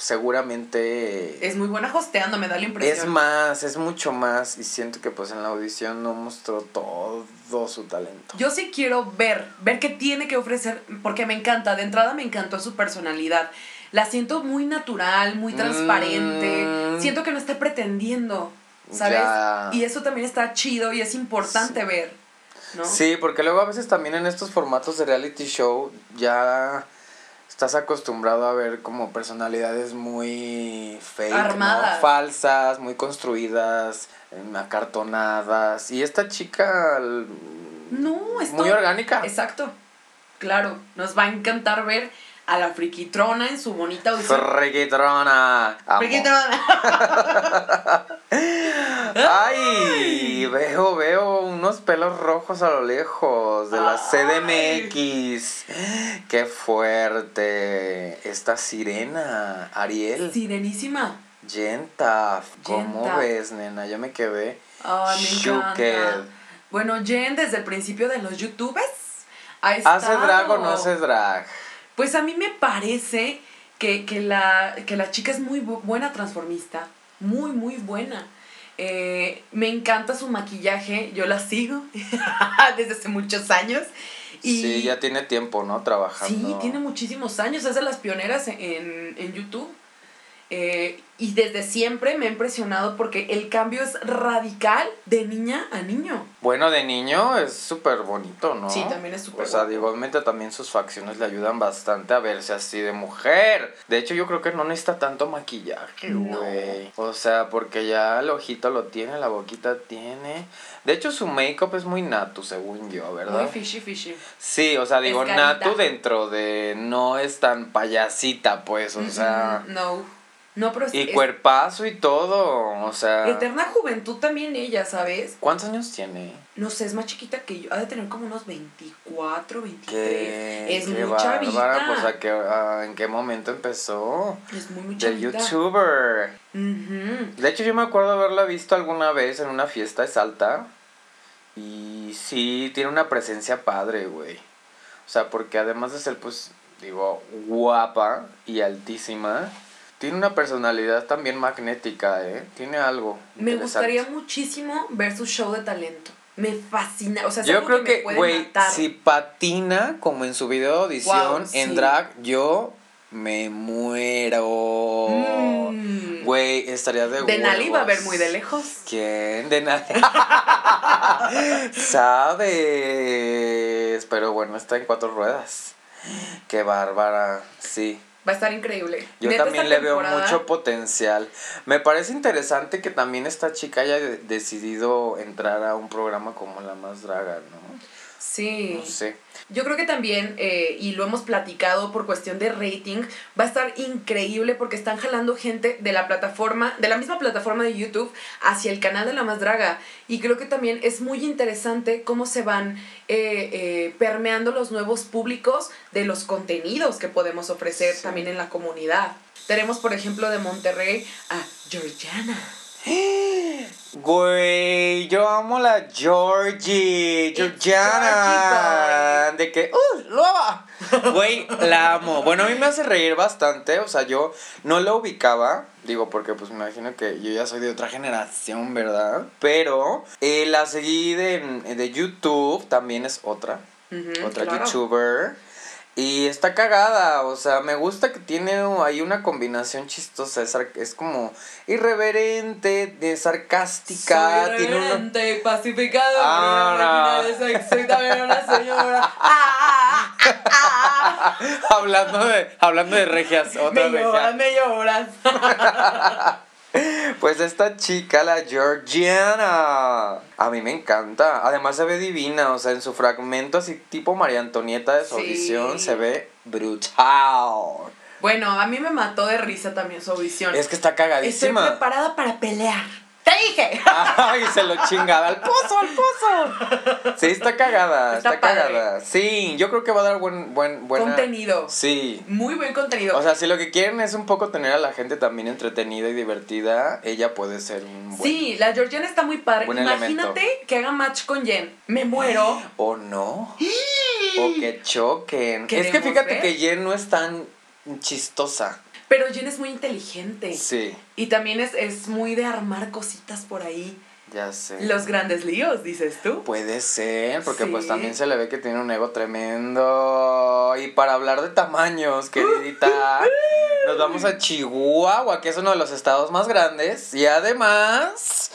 seguramente Es muy buena hosteando, me da la impresión. es más, es mucho más, y siento que pues en la audición no mostró todo su talento. Yo sí quiero ver, ver qué tiene que ofrecer, porque me encanta. De entrada me encantó su personalidad. La siento muy natural, muy transparente. Mm. Siento que no está pretendiendo, ¿sabes? Ya. Y eso también está chido y es importante ver, ¿no? Sí, porque luego a veces también en estos formatos de reality show ya estás acostumbrado a ver como personalidades muy fake, falsas, muy construidas, em, acartonadas. Y esta chica No, es muy orgánica. Exacto. Claro, nos va a encantar ver a la friquitrona en su bonita audición. Friquitrona. Amo. Friquitrona. (laughs) pelos rojos a lo lejos, de la CDMX. Qué fuerte. Esta sirena, Ariel. Sirenísima. Yenta, ¿cómo Yenta. ves, nena? Yo me quedé. Ay, me. Bueno, Jen, desde el principio de los youtubers. ¿Hace drag o no hace drag? Pues a mí me parece que, que la, que la chica es muy bu- buena transformista. Muy, muy buena. Eh, me encanta su maquillaje. Yo la sigo (laughs) desde hace muchos años. Y Sí, ya tiene tiempo, ¿no? Trabajando. Sí, tiene muchísimos años, es de las pioneras en, en YouTube. Eh, y desde siempre me ha impresionado porque el cambio es radical de niña a niño. Bueno, de niño es súper bonito, ¿no? Sí, también es súper O sea, igualmente también sus facciones le ayudan bastante a verse así de mujer. De hecho, yo creo que no necesita tanto maquillaje, No. güey. O sea, porque ya el ojito lo tiene, la boquita tiene. De hecho, su make-up es muy natu, según yo, ¿verdad? Muy fishy, fishy. Sí, o sea, digo, natu dentro de... No es tan payasita, pues, o sea... Mm, no. No, pero Y es cuerpazo y todo, o sea... eterna juventud también ella, ¿sabes? ¿Cuántos años tiene? No sé, es más chiquita que yo. Ha de tener como unos 24, 23. ¿Qué? es qué muy chavita. Pues, ¿a qué- a- ¿en qué momento empezó? Es muy, muy chavita. youtuber. De hecho, yo me acuerdo haberla visto alguna vez en una fiesta de Salta. Y sí, tiene una presencia padre, güey. O sea, porque además de ser, pues, digo, guapa y altísima, tiene una personalidad también magnética, ¿eh? Tiene algo. Me gustaría muchísimo ver su show de talento. Me fascina. O sea, es Yo algo creo que, güey, si patina como en su video de audición Wow, en sí. drag, yo me muero. Mm. Güey, estaría de Denali va a ver muy de lejos. ¿Quién? Denali. (laughs) Sabes. Pero bueno, está en cuatro ruedas. Qué bárbara. Sí. Va a estar increíble. Yo Neta, también le veo mucho potencial. Me parece interesante que también esta chica haya de- decidido entrar a un programa como La Más Draga, ¿no? Sí. No sé. Yo creo que también, eh, y lo hemos platicado por cuestión de rating, va a estar increíble porque están jalando gente de la plataforma, de la misma plataforma de YouTube, hacia el canal de La Más Draga. Y creo que también es muy interesante cómo se van eh, eh, permeando los nuevos públicos de los contenidos que podemos ofrecer Sí. también en la comunidad. Tenemos, por ejemplo, de Monterrey a Georgiana. (gasps) Güey, yo amo la Georgie, Georgiana. De que, ¡uh! ¡Loba! (laughs) Güey, la amo. Bueno, a mí me hace reír bastante. O sea, yo no la ubicaba. Digo, porque pues me imagino que yo ya soy de otra generación, ¿verdad? Pero eh, la seguí de, de YouTube, también es otra. Otra claro. youtuber. Y está cagada, o sea, me gusta que tiene ahí una combinación chistosa, es, es como irreverente, de sarcástica, Soy tiene una... irreverente Ah, también una señora. (laughs) Ah, ah, ah, hablando de hablando de regias, otra Me lloras, regia. me lloras. (laughs) Pues esta chica, la Georgiana, a mí me encanta, además se ve divina, o sea, en su fragmento así tipo María Antonieta de su Sí. audición se ve brutal. Bueno, a mí me mató de risa también su audición. Es que está Estoy cagadísima. preparada para pelear. ¡Te dije! (laughs) Ay, se lo chingaba al pozo, al pozo. Sí, está cagada, Está está, cagada. Sí, yo creo que va a dar buen, buen, buena... Contenido. Sí. Muy buen contenido. O sea, si lo que quieren es un poco tener a la gente también entretenida y divertida, ella puede ser un buen... Sí, la Georgiana está muy padre. Imagínate elemento. que haga match con Jen. Me muero. (gasps) ¿O no? O que choquen. (gasps) Es que fíjate ver. que Jen no es tan chistosa. Pero Jen es muy inteligente. Sí, Y también es, es muy de armar cositas por ahí. ya sé. Los grandes líos, dices tú. Puede ser, porque pues también se le ve que tiene un ego tremendo. Y para hablar de tamaños, (laughs) queridita, nos vamos a Chihuahua, que es uno de los estados más grandes. Y además,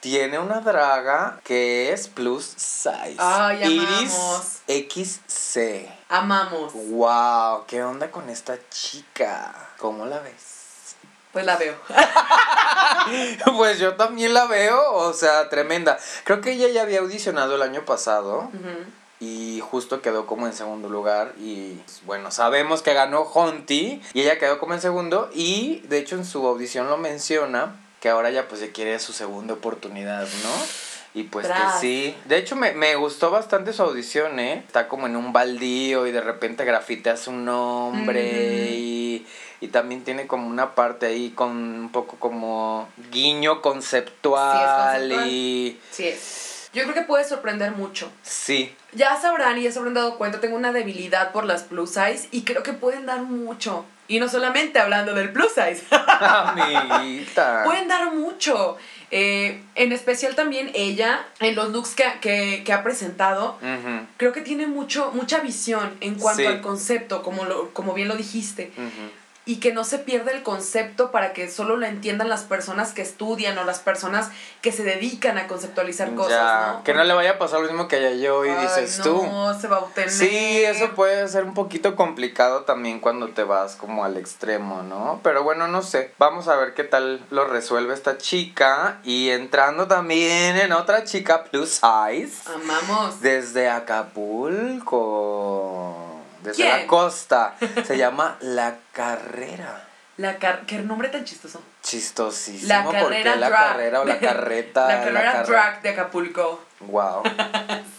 tiene una draga que es plus size. Ay, Iris amamos. XC. Amamos. Wow, ¿qué onda con esta chica? ¿Cómo la ves? Pues la veo. (laughs) Pues yo también la veo, o sea, tremenda. Creo que ella ya había audicionado el año pasado. Y justo quedó como en segundo lugar y bueno, sabemos que ganó Honti y ella quedó como en segundo y de hecho en su audición lo menciona que ahora ya pues se quiere su segunda oportunidad, ¿no? Y pues que sí. De hecho, me, me gustó bastante su audición, ¿eh? Está como en un baldío y de repente grafiteas su nombre y, y también tiene como una parte ahí con un poco como guiño conceptual, conceptual. y... Sí es. Yo creo que puede sorprender mucho. Sí. Ya sabrán y ya se habrán dado cuenta, tengo una debilidad por las plus size y creo que pueden dar mucho. Y no solamente hablando del plus size, Amiguita. (laughs) pueden dar mucho. Eh, en especial también ella, en los looks que, que, que ha presentado, creo que tiene mucho, mucha visión en cuanto Sí. al concepto, como, lo, como bien lo dijiste. ujú. Y que no se pierda el concepto para que solo lo entiendan las personas que estudian o las personas que se dedican a conceptualizar cosas, ¿no? que no le vaya a pasar lo mismo que a yo y Ay, dices no, tú. se va a obtener. Sí, eso puede ser un poquito complicado también cuando te vas como al extremo, ¿no? Pero bueno, no sé. Vamos a ver qué tal lo resuelve esta chica. Y entrando también en otra chica plus size. Amamos. Desde Acapulco. Desde ¿Quién? la costa. Se (laughs) llama La Carrera. La car ¿Qué nombre tan chistoso? Chistosísimo. La porque carrera la drag. carrera o la (laughs) carreta. La carrera drag de Acapulco. Wow. (laughs)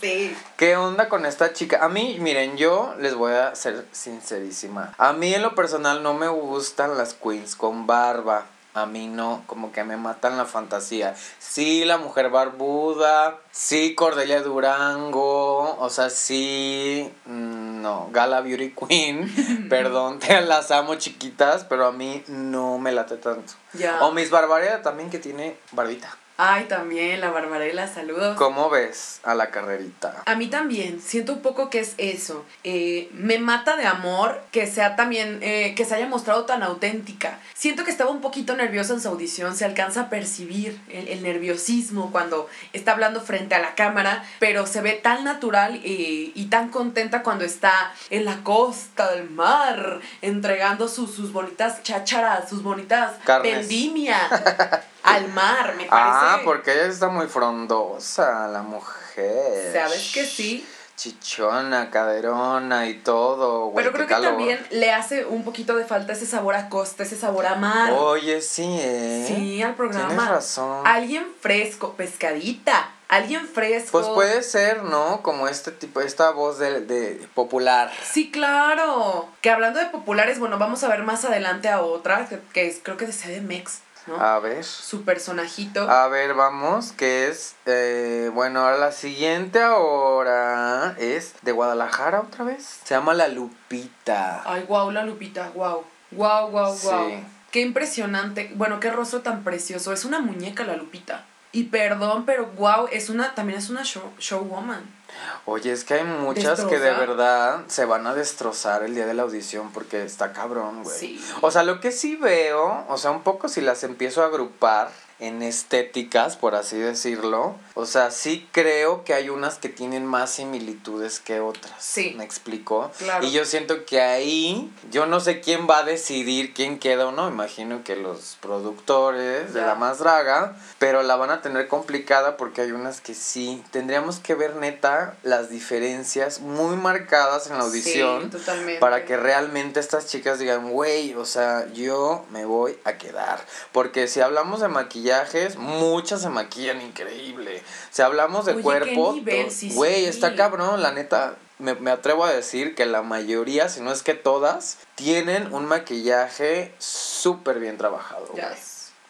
Sí. ¿Qué onda con esta chica? A mí, miren, yo les voy a ser sincerísima. A mí en lo personal no me gustan las queens con barba. A mí no, como que me matan la fantasía. Sí, la mujer barbuda. Sí, Cordelia Durango. O sea, sí. mm, No, Gala Beauty Queen. (laughs) Perdón, te las amo chiquitas, pero a mí no me late tanto. Ya. O Miss Barbaria también que tiene barbita. Ay, también, la Barbarella, saludos. ¿Cómo ves a la carrerita? A mí también, siento un poco que es eso. Eh, me mata de amor que sea también, eh, que se haya mostrado tan auténtica. Siento que estaba un poquito nerviosa en su audición, se alcanza a percibir el, el nerviosismo cuando está hablando frente a la cámara, pero se ve tan natural y, y tan contenta cuando está en la costa del mar, entregando sus, sus bonitas chácharas, sus bonitas Carnes. (laughs) al mar, me parece. Ah, porque ella está muy frondosa, la mujer. ¿Sabes que sí? Chichona, caderona y todo, güey. Pero creo que calor. también le hace un poquito de falta ese sabor a costa, ese sabor a mar. Oye, sí, ¿eh? sí, al programa. Tienes razón. Alguien fresco, pescadita. Alguien fresco. Pues puede ser, ¿no? Como este tipo, esta voz de, de popular. Sí, claro. Que hablando de populares, bueno, vamos a ver más adelante a otra, que, que es, creo que de CDMX, ¿no? A ver. Su personajito. A ver, vamos, que es, eh, bueno, ahora la siguiente ahora es de Guadalajara otra vez. Se llama La Lupita. Ay, guau, la Lupita, guau. Guau, guau, guau. Sí. Qué impresionante. Bueno, qué rostro tan precioso. Es una muñeca la Lupita. Y perdón, pero guau, es una, también es una show, showwoman. Oye, es que hay muchas que de verdad se van a destrozar el día de la audición porque está cabrón, güey. Sí. O sea, lo que sí veo, o sea, un poco si las empiezo a agrupar en estéticas, por así decirlo, o sea, sí creo que hay unas que tienen más similitudes que otras. Sí. ¿Me explico? Claro. Y yo siento que ahí, yo no sé quién va a decidir quién queda o no, imagino que los productores de la más draga, pero la van a tener complicada porque hay unas que sí, tendríamos que ver neta las diferencias muy marcadas en la audición Sí, totalmente. para que realmente estas chicas digan, güey, o sea, yo me voy a quedar. Porque si hablamos de maquillajes, muchas se maquillan increíble. Si hablamos de Oye, ¿qué cuerpo, Sí, güey, sí. está cabrón, la neta. Me, me atrevo a decir que la mayoría, si no es que todas, tienen un maquillaje súper bien trabajado. Ya,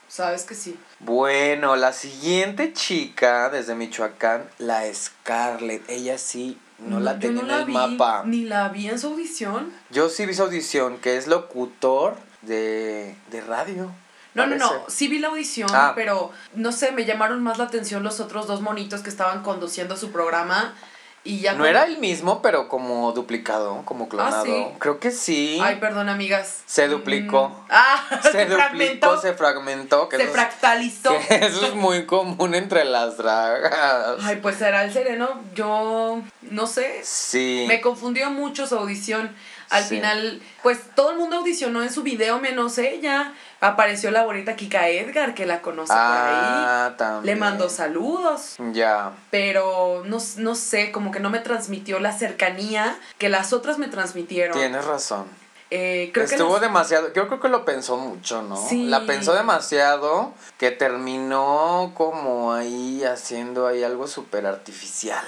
sabes que sí. Bueno, la siguiente chica desde Michoacán, la Scarlett. Ella sí no la yo tenía no en el vi, mapa. Ni la vi en su audición. Yo sí vi su audición, que es locutor de, de radio. No, no, no, sí vi la audición, Ah. pero no sé, me llamaron más la atención los otros dos monitos que estaban conduciendo su programa y ya No era el mismo, pero como duplicado, como clonado. Ah, ¿sí? Creo que sí. Ay, perdón, amigas. Se duplicó. Mm, Ah, (laughs) se, se, duplicó, fragmentó, se fragmentó. Que se es, fractalizó. (laughs) que eso es muy común entre las dragas. Ay, pues será el sereno, yo no sé. sí. Me confundió mucho su audición. Al Sí. final, pues todo el mundo audicionó en su video menos ella. Apareció la bonita Kika Edgar, que la conoce por ah, ahí. también. Le mandó saludos. Ya. Pero no, no sé, como que no me transmitió la cercanía que las otras me transmitieron. Tienes razón. Eh, creo Estuvo que demasiado, yo creo que lo pensó mucho, ¿no? Sí. La pensó demasiado que terminó como ahí haciendo ahí algo súper artificial.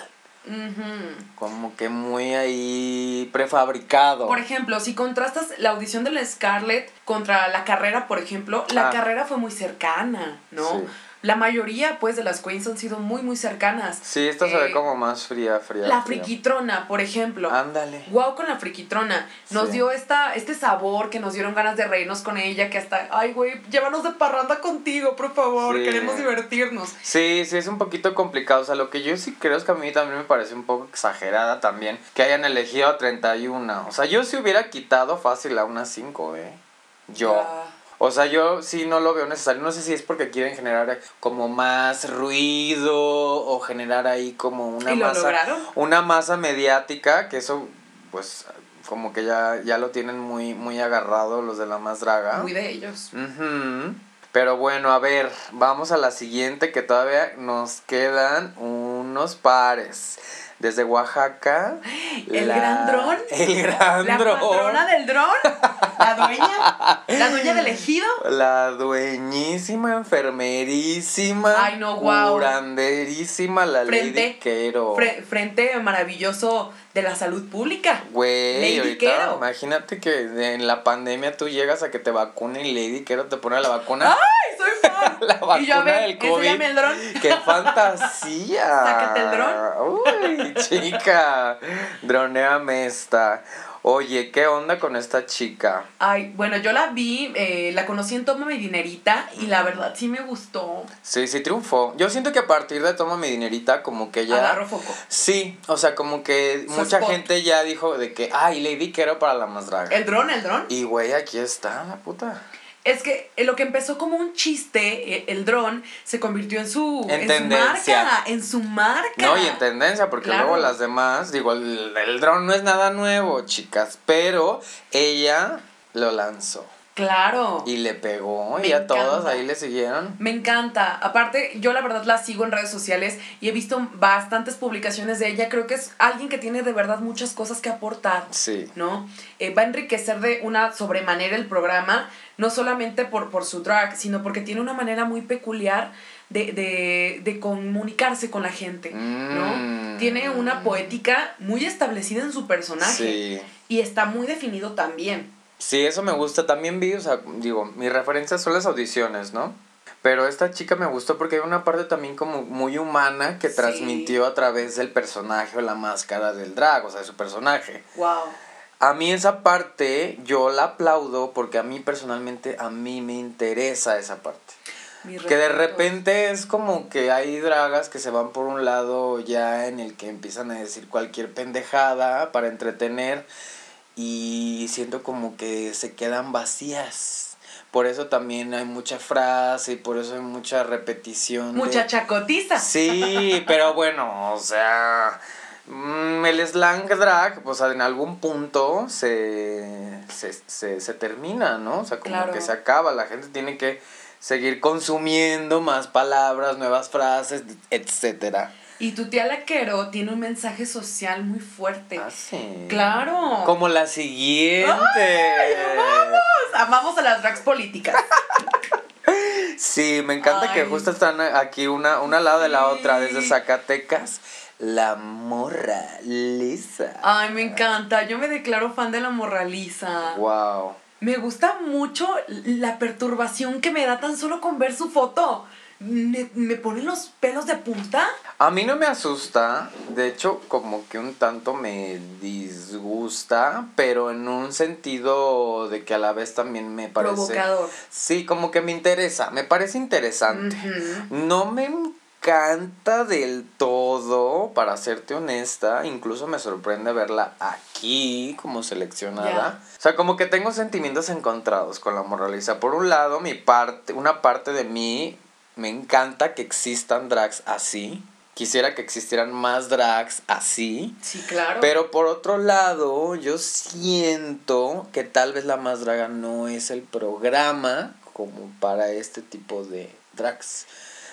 Ujú. Como que muy ahí prefabricado. Por ejemplo, si contrastas la audición de la Scarlett contra la carrera, por ejemplo, la Ah. carrera fue muy cercana, ¿no? Sí. La mayoría, pues, de las queens han sido muy, muy cercanas. Sí, esta se ve Eh, como más fría, fría. La fría. friquitrona, por ejemplo. Ándale. Wow con la friquitrona. Nos Sí. dio esta, este sabor que nos dieron ganas de reírnos con ella, que hasta, ay, güey, llévanos de parranda contigo, por favor, Sí. queremos divertirnos. Sí, sí, es un poquito complicado. O sea, lo que yo sí creo es que a mí también me parece un poco exagerada también que hayan elegido a 31. O sea, yo sí hubiera quitado fácil a unas 5, ¿eh? Yo. O sea, yo sí no lo veo necesario. No sé si es porque quieren generar como más ruido o generar ahí como una ¿Y lo masa. lograron? Una masa mediática, que eso, pues, como que ya, ya lo tienen muy, muy agarrado los de la más draga. Muy de ellos. Ujú. Pero bueno, a ver, vamos a la siguiente que todavía nos quedan unos pares. Desde Oaxaca. (gasps) ¿El gran dron? (laughs) El gran La dron. patrona del dron, (laughs) la dueña, la dueña del ejido. La dueñísima, enfermerísima. Ay, no, guau. Curanderísima, la Frente- Lady Quero. Fre- frente maravilloso de la salud pública. Güey, Lady ahorita Quero. imagínate que en la pandemia tú llegas a que te vacunen y Lady Quero te pone la vacuna. ¡Ay, soy fan! (laughs) La vacuna y yo a ver, del COVID. el dron. ¡Qué fantasía! (laughs) Sácate el dron. Uy, chica, droneame esta. Oye, ¿qué onda con esta chica? Ay, bueno, yo la vi, eh, la conocí en Toma mi dinerita y la verdad sí me gustó. Sí, sí triunfó. Yo siento que a partir de Toma mi dinerita, como que ya... Agarró foco. Sí, o sea, como que Su mucha spot. gente ya dijo de que, ay, Lady Quero para la más draga. El dron, el dron. Y güey, aquí está la puta. Es que eh, lo que empezó como un chiste, eh, el dron, se convirtió en su, En en su marca. En su marca. No, y en tendencia, porque Claro. luego las demás, digo, el, el dron no es nada nuevo, chicas, pero ella lo lanzó Claro. y le pegó Me y a todas ahí le siguieron. Me encanta. Aparte, yo la verdad la sigo en redes sociales y he visto bastantes publicaciones de ella. Creo que es alguien que tiene de verdad muchas cosas que aportar. Sí. ¿no? Eh, va a enriquecer de una sobremanera el programa, no solamente por, por su drag, sino porque tiene una manera muy peculiar de, de, de comunicarse con la gente, ¿no? Mm. Tiene una poética muy establecida en su personaje Sí. y está muy definido también. Sí, eso me gusta. También vi, o sea, digo, mi referencia son las audiciones, ¿no? Pero esta chica me gustó porque hay una parte también como muy humana que Sí. transmitió a través del personaje o la máscara del drag, o sea, de su personaje. Wow. A mí esa parte yo la aplaudo porque a mí personalmente a mí me interesa esa parte. Que de repente es como que hay dragas que se van por un lado ya en el que empiezan a decir cualquier pendejada para entretener y siento como que se quedan vacías. Por eso también hay mucha frase y por eso hay mucha repetición. de- Mucha chacotiza. Sí, pero bueno, o sea, mm, el slang drag, pues en algún punto se, se, se, se termina, ¿no? O sea, como Claro. que se acaba, la gente tiene que seguir consumiendo más palabras, nuevas frases, etcétera. Y tu tía Laquero tiene un mensaje social muy fuerte. Ah, sí. Claro. Como la siguiente. Amamos a las drags políticas. (laughs) Sí, me encanta que Ay. justo están aquí una, una al lado de la otra, desde. Zacatecas. La morra lisa. Ay, me encanta. Yo me declaro fan de la morraliza. Wow. Me gusta mucho la perturbación que me da tan solo con ver su foto. Me, me ponen los pelos de punta. A mí no me asusta, de hecho como que un tanto me disgusta, pero en un sentido de que a la vez también me parece... Provocador. Sí, como que me interesa, me parece interesante. No me encanta del todo, para serte honesta, incluso me sorprende verla aquí como seleccionada. O sea, como que tengo sentimientos encontrados con la moraliza. Por un lado, mi parte, una parte de mí me encanta que existan drags así. Quisiera que existieran más drags así. Sí, claro. Pero por otro lado, yo siento que tal vez la más draga no es el programa como para este tipo de drags.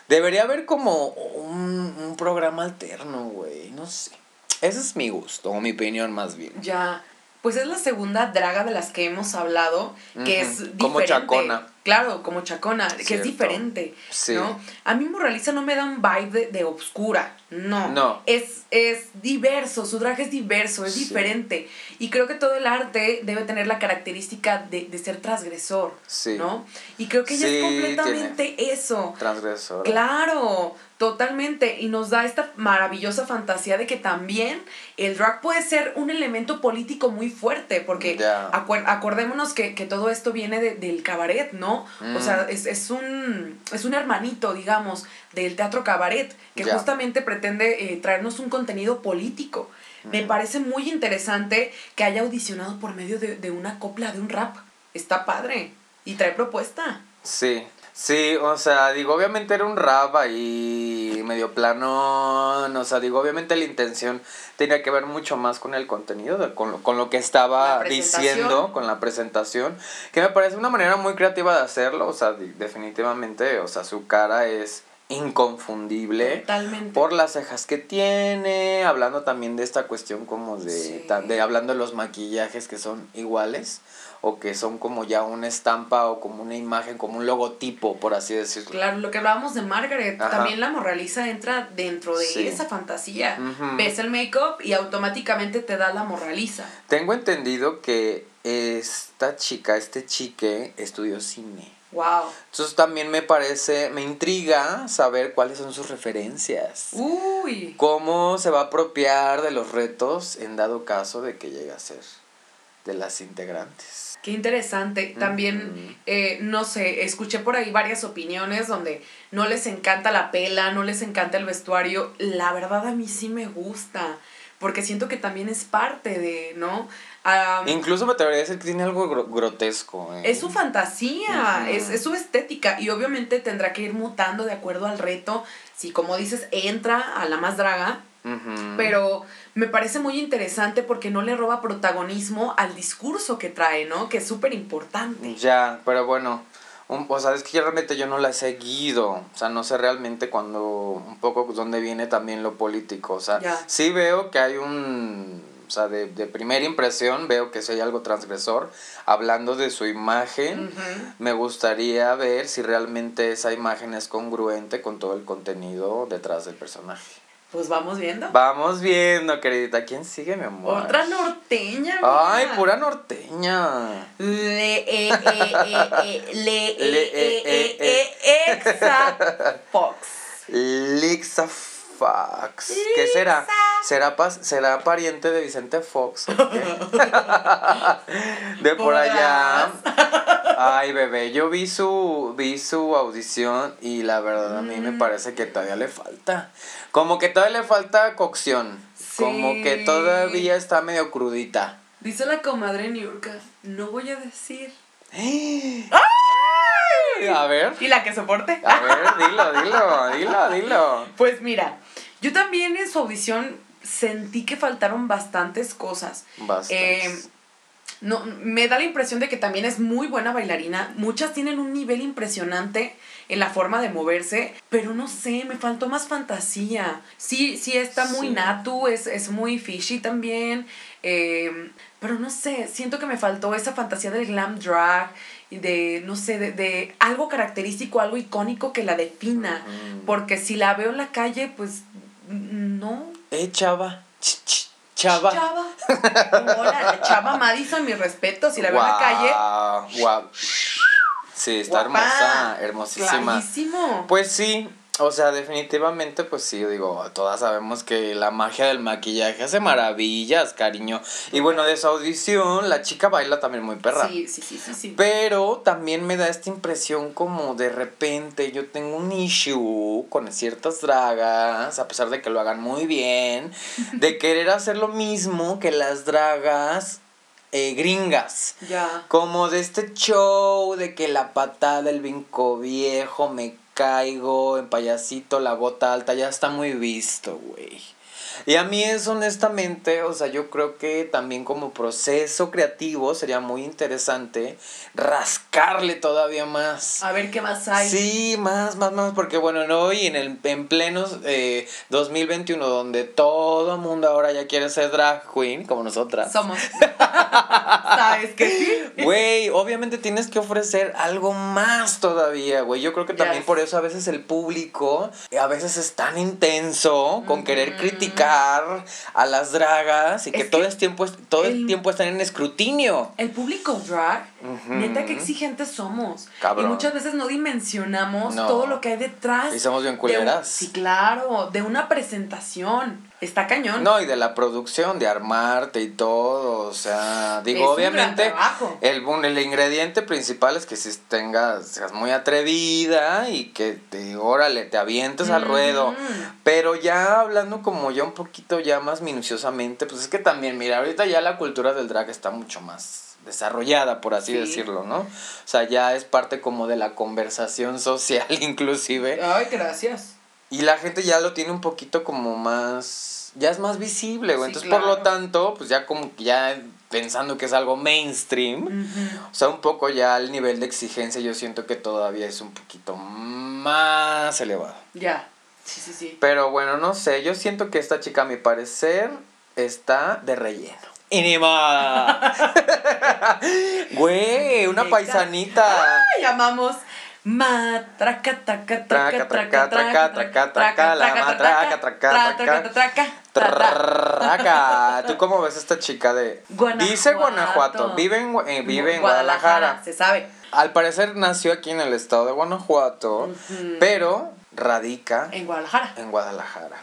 Debería haber como un, un programa alterno, güey. No sé. Ese es mi gusto, o mi opinión más bien. Ya. Pues es la segunda draga de las que hemos hablado, que es diferente. Como Chacona. Claro, como Chacona, que es diferente, Sí. ¿no? A mí Moraliza no me da un vibe de, de obscura, no. No. Es, es diverso, su traje es diverso, es Sí. diferente. Y creo que todo el arte debe tener la característica de, de ser transgresor, Sí. ¿no? Y creo que ella es completamente eso. Transgresora. Claro, totalmente. Y nos da esta maravillosa fantasía de que también el drag puede ser un elemento político muy fuerte, porque acuer- acordémonos que, que todo esto viene de- del cabaret, ¿no? O Mm. sea, es, es, un, es un hermanito, digamos, del teatro cabaret, que justamente pretende eh, traernos un contenido político. Me parece muy interesante que haya audicionado por medio de, de una copla, de un rap. Está padre. Y trae propuesta. Sí, sí, o sea, digo, obviamente era un rap ahí medio plano, o sea, digo, obviamente la intención tenía que ver mucho más con el contenido, de- con, lo, con lo que estaba diciendo, con la presentación, que me parece una manera muy creativa de hacerlo, o sea, definitivamente, o sea, su cara es inconfundible. Totalmente. Por las cejas que tiene, hablando también de esta cuestión como de, Sí. de hablando de los maquillajes que son iguales o que son como ya una estampa o como una imagen, como un logotipo, por así decirlo. Claro, lo que hablábamos de Margaret, Ajá. también la morraliza entra dentro de Sí. esa fantasía. Ujú. Ves el make-up y automáticamente te da la morraliza. Tengo entendido que esta chica, este chique, estudió cine. Wow. Entonces también me parece, me intriga saber cuáles son sus referencias. Uy. ¿Cómo se va a apropiar de los retos en dado caso de que llegue a ser de las integrantes? Qué interesante. También, eh, no sé, escuché por ahí varias opiniones donde no les encanta la pela, no les encanta el vestuario. La verdad a mí sí me gusta, porque siento que también es parte de, ¿no? Incluso me atrevería a decir que tiene algo gro- grotesco. ¿eh? Es su fantasía, es, es su estética y obviamente tendrá que ir mutando de acuerdo al reto. Si como dices, entra a la más draga, pero me parece muy interesante porque no le roba protagonismo al discurso que trae, ¿no? Que es súper importante. Ya, pero bueno, un- o sea, es que yo realmente yo no la he seguido, o sea, no sé realmente cuando, un poco dónde viene también lo político, o sea, Ya. sí veo que hay un, o sea, de, de primera impresión veo que si hay algo transgresor, hablando de su imagen, me gustaría ver si realmente esa imagen es congruente con todo el contenido detrás del personaje. Pues vamos viendo. Vamos viendo, queridita, ¿quién sigue, mi amor? Otra norteña. amiga. Ay, pura norteña. Le, e, e, e, e, le, e, Le, e, e, e, e, exa, (laughs) Fox. Fox. ¿Qué será? ¿Será, pas- ¿Será pariente de Vicente Fox? (laughs) de por allá. Ay, bebé, yo vi su, vi su audición y la verdad a mí me Mm. parece que todavía le falta. Como que todavía le falta cocción. Como que todavía está medio crudita. Dice la comadre Niurka, no voy a decir. (gasps) A ver, Y la que soporte. a ver, dilo, dilo, dilo, dilo. Pues mira, yo también en su audición sentí que faltaron bastantes cosas. Bastante. Eh, no, me da la impresión de que también es muy buena bailarina. Muchas tienen un nivel impresionante en la forma de moverse, pero no sé, me faltó más fantasía. Sí, sí está muy Sí. natu, es, es muy fishy también, eh, pero no sé, siento que me faltó esa fantasía del glam drag de, no sé, de, de algo característico, algo icónico que la defina. Porque si la veo en la calle, pues no, Eh, chava. Ch, ch, chava. Chava. Hola, la Chava Madison, mi respeto. Si la veo en la calle. Guau. Sí, está guapa, hermosa, hermosísima. Clarísimo. Pues sí, o sea, definitivamente, pues sí, digo, todas sabemos que la magia del maquillaje hace maravillas, cariño. Y bueno, de su audición, la chica baila también muy perra. Sí, sí, sí, sí, sí. Pero también me da esta impresión como de repente yo tengo un issue con ciertas dragas, a pesar de que lo hagan muy bien, de querer hacer lo mismo que las dragas eh, gringas. Ya. Como de este show de que la patada, el vinco viejo, me caigo, en payasito, la bota alta, ya está muy visto, güey. Y a mí es honestamente, o sea, yo creo que también como proceso creativo sería muy interesante rascarle todavía más. A ver qué más hay. Sí, más, más, más, porque bueno, no, y en el en plenos eh, 2021 donde todo mundo ahora ya quiere ser drag queen como nosotras. Somos. (laughs) ¿Sabes qué sí? Güey, obviamente tienes que ofrecer algo más todavía, güey. Yo creo que también Yes. por eso a veces el público a veces es tan intenso con querer Ujú. Criticar a las dragas y que, todo el tiempo todo el el- tiempo están en escrutinio. El público drag, Ujú. neta que exigentes somos. Cabrón. Y muchas veces no dimensionamos No. todo lo que hay detrás. Y somos bien de un- culeras. sí, claro, de una presentación. Está cañón. No, y de la producción, de armarte y todo, o sea, digo, Es obviamente el, el ingrediente principal es que si tengas, seas muy atrevida y que te, órale, te avientes al ruedo. Mm. Pero ya hablando como ya un poquito ya más minuciosamente, pues es que también, mira, ahorita ya la cultura del drag está mucho más desarrollada, por así Sí. decirlo, ¿no? O sea, ya es parte como de la conversación (laughs) social inclusive. Ay, gracias. Y la gente ya lo tiene un poquito como más, ya es más visible, güey. Sí, Entonces, por lo tanto, pues ya como que ya pensando que es algo mainstream, o sea, un poco ya el nivel de exigencia yo siento que todavía es un poquito más elevado. Ya. Sí, sí, sí. Pero bueno, no sé, yo siento que esta chica a mi parecer está de relleno. Y ni más. (laughs) Güey, una paisanita. Ay, llamamos matraca, traca, traca, traca, traca, traca, traca, la matraca, traca, traca. traca, traca. ¿Tú cómo ves a esta chica de Guanajuato. Dice Guanajuato, vive en, eh, vive en Guadalajara. Se sabe. Al parecer nació aquí en el estado de Guanajuato, pero radica En Guadalajara. en Guadalajara.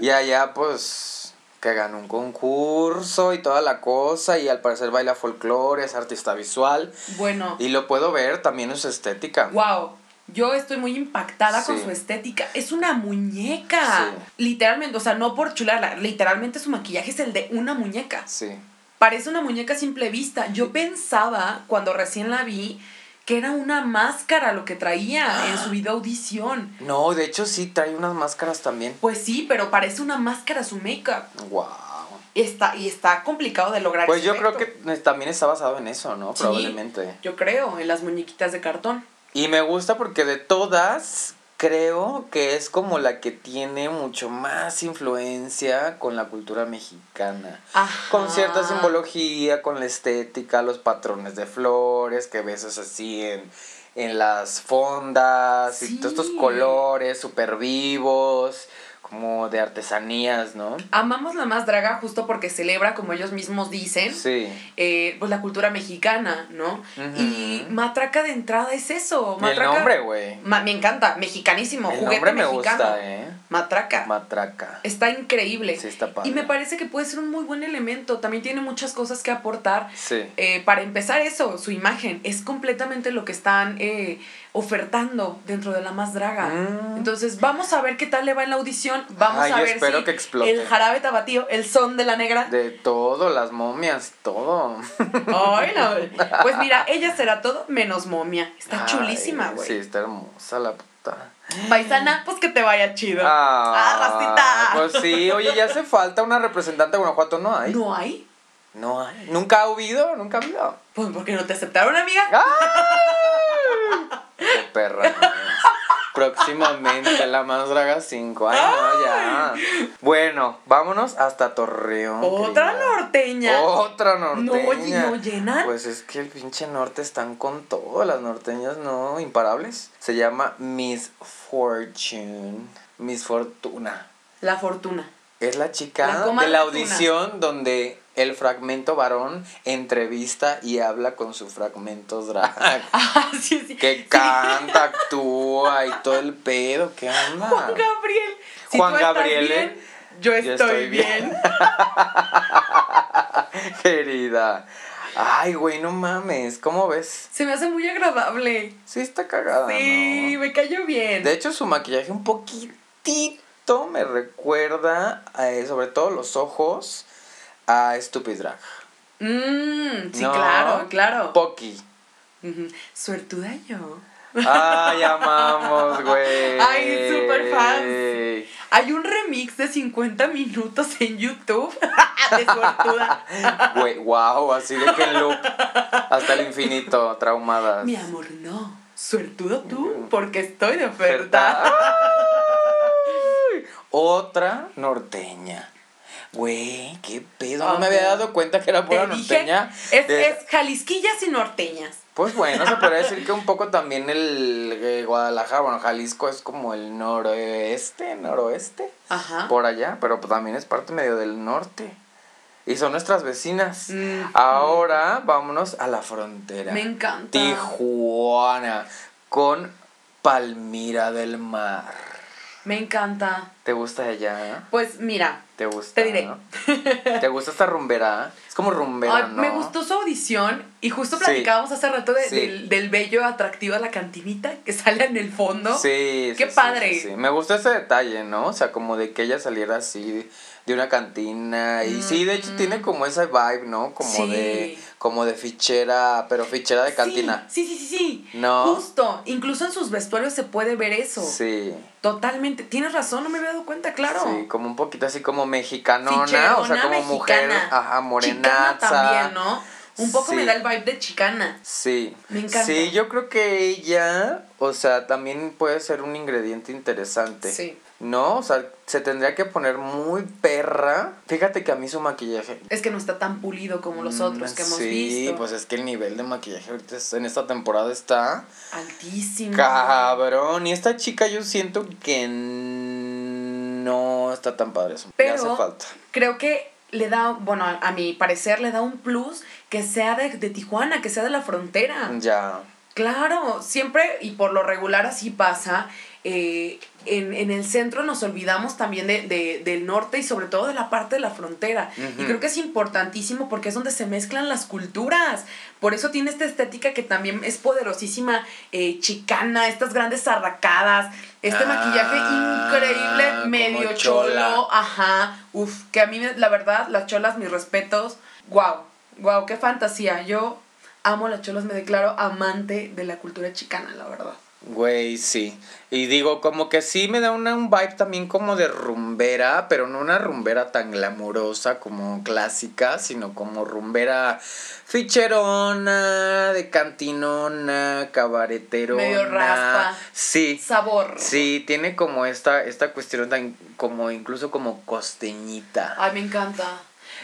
Y allá pues que ganó un concurso y toda la cosa y al parecer baila folclore, es artista visual Bueno, y lo puedo ver también en su estética. wow. Yo estoy muy impactada con su estética. Es una muñeca. Sí. Literalmente, o sea, no por chularla. Literalmente su maquillaje es el de una muñeca. Sí. Parece una muñeca a simple vista. Yo pensaba, cuando recién la vi, que era una máscara lo que traía en su (gasps) video audición. No, de hecho sí trae unas máscaras también. Pues sí, pero parece una máscara su make-up. Wow. Está, y está complicado de lograr Pues yo creo que eh, también está basado en eso, ¿no? Sí. Probablemente. Yo creo, en las muñequitas de cartón. Y me gusta porque de todas, creo que es como la que tiene mucho más influencia con la cultura mexicana. Ajá. Con cierta simbología, con la estética, los patrones de flores que ves así en, en las fondas y todos estos colores súper vivos, como de artesanías, ¿no? Amamos la más draga justo porque celebra, como ellos mismos dicen, Sí. eh, pues la cultura mexicana, ¿no? Ujú. Y Matraca de entrada es eso. Y el Matraca, nombre, güey. Ma- me encanta, mexicanísimo, El juguete nombre me mexicano. gusta, ¿eh? Matraca. Matraca. Está increíble. Sí, está padre. y me parece que puede ser un muy buen elemento. También tiene muchas cosas que aportar. Sí. Eh, para empezar eso, su imagen es completamente lo que están eh, ofertando dentro de la más draga. Mm. Entonces vamos a ver qué tal le va en la audición. Vamos Ay, a ver espero si que explote. el jarabe tabatío, el son de la negra. De todo, las momias, todo. Ay, no. (laughs) Pues mira, ella será todo menos momia. Está Ay, chulísima, güey. Sí, está hermosa la puta. Paisana, pues que te vaya chido. Ah, racita. Pues sí, oye, ya hace falta una representante de Guanajuato, ¿no hay? ¿No hay? No hay. Nunca ha habido, nunca ha habido. Pues porque no te aceptaron, amiga. ¡Ay! Perra. (laughs) Próximamente la más draga 5. Ay, no, ya. Bueno, vámonos hasta Torreón. Otra querida. norteña. Otra No, norteña. oye, ¿no llenan? Pues es que el pinche norte están con todo, las norteñas no imparables. Se llama Miss Fortune. Miss Fortuna. La fortuna. Es la chica de la Fortuna. audición donde el fragmento varón entrevista y habla con su fragmento drag. (laughs) Ah, sí, sí. Que canta, actúa y todo el pedo. ¿Qué (laughs) onda? Juan Gabriel. Si Juan Gabriel, bien, ¿eh? yo Yo estoy, estoy bien. bien. (laughs) Querida. Ay, güey, no mames. ¿Cómo ves? Se me hace muy agradable. Sí, está cagada. Sí, ¿no? me cayó bien. De hecho, su maquillaje un poquitito me recuerda, eh, sobre todo los ojos, a Stupid Drag. Mm, sí, No. claro, claro. Pocky. Ujú. Suertuda yo. Ay, amamos, (laughs) güey. Ay, super fans. Hay un remix de 50 minutos en YouTube (laughs) de suertuda. Güey, wow, así de que en loop. Hasta el infinito, traumadas. Mi amor, no. Suertudo tú, porque estoy de oferta. (laughs) Otra norteña. Güey, qué pedo. No me había dado cuenta que era pura dije, norteña. es, De- es jalisquillas y norteñas. Pues bueno, se podría decir que un (laughs) poco también el eh, Guadalajara, bueno, Jalisco es como el noroeste, noroeste, Ajá. por allá, pero pues también es parte medio del norte. Y son nuestras vecinas. Mm. Ahora vámonos a la frontera. Me encanta. Tijuana con Palmira del Mar. Me encanta. ¿Te gusta allá? Pues mira, ¿Te gusta? Te diré. (laughs) ¿Te gusta esta rumbera? Es como rumbera, ay, ¿no? me gustó su audición y justo Sí. platicábamos hace rato de- Sí. del, del bello atractivo a la cantinita que sale en el fondo. Sí, Qué sí, padre. Me gusta ese detalle, ¿no? O sea, como de que ella saliera así de una cantina. Y sí, de hecho Mm. tiene como esa vibe, ¿no? Como de como de fichera, pero fichera de cantina. Sí, sí, sí, sí. sí. No. Justo. Incluso en sus vestuarios se puede ver eso. Sí. Totalmente. Tienes razón, no me había dado cuenta, claro. Sí, como un poquito así como mexicanona, o sea, como mujer, mexicana. ajá, Chicana morenaza. también, ¿no? Un poco Sí. me da el vibe de chicana. Sí. Me encanta. Sí, yo creo que ella, o sea, también puede ser un ingrediente interesante. Sí. ¿No? O sea, se tendría que poner muy perra. Fíjate que a mí su maquillaje. Es que no está tan pulido como los otros que hemos Mm, sí, visto. pues es que el nivel de maquillaje ahorita en esta temporada está Altísimo. cabrón. Y esta chica yo siento que no está tan padre eso. Pero- hace falta. Creo que le da, bueno, a, a mi parecer le da un plus que sea de, de Tijuana, que sea de la frontera. Ya. Claro, siempre y por lo regular así pasa. eh, en, en el centro nos olvidamos también de, de- del norte y sobre todo de la parte de la frontera. Y creo que es importantísimo porque es donde se mezclan las culturas. Por eso tiene esta estética que también es poderosísima, eh, chicana, estas grandes arracadas, este Ah, maquillaje increíble, como medio chola. cholo, ajá. Uf, que a mí la verdad, las cholas, mis respetos. Wow, wow, qué fantasía. Yo amo las cholas, me declaro amante de la cultura chicana, la verdad. Güey, sí. Y digo, como que sí me da una, un vibe también como de rumbera, pero no una rumbera tan glamurosa como clásica, sino como rumbera ficherona, de cantinona, cabareterona. Medio raspa. Sí. Sabor. Sí, tiene como esta, esta cuestión tan, como incluso como costeñita. Ay, me encanta.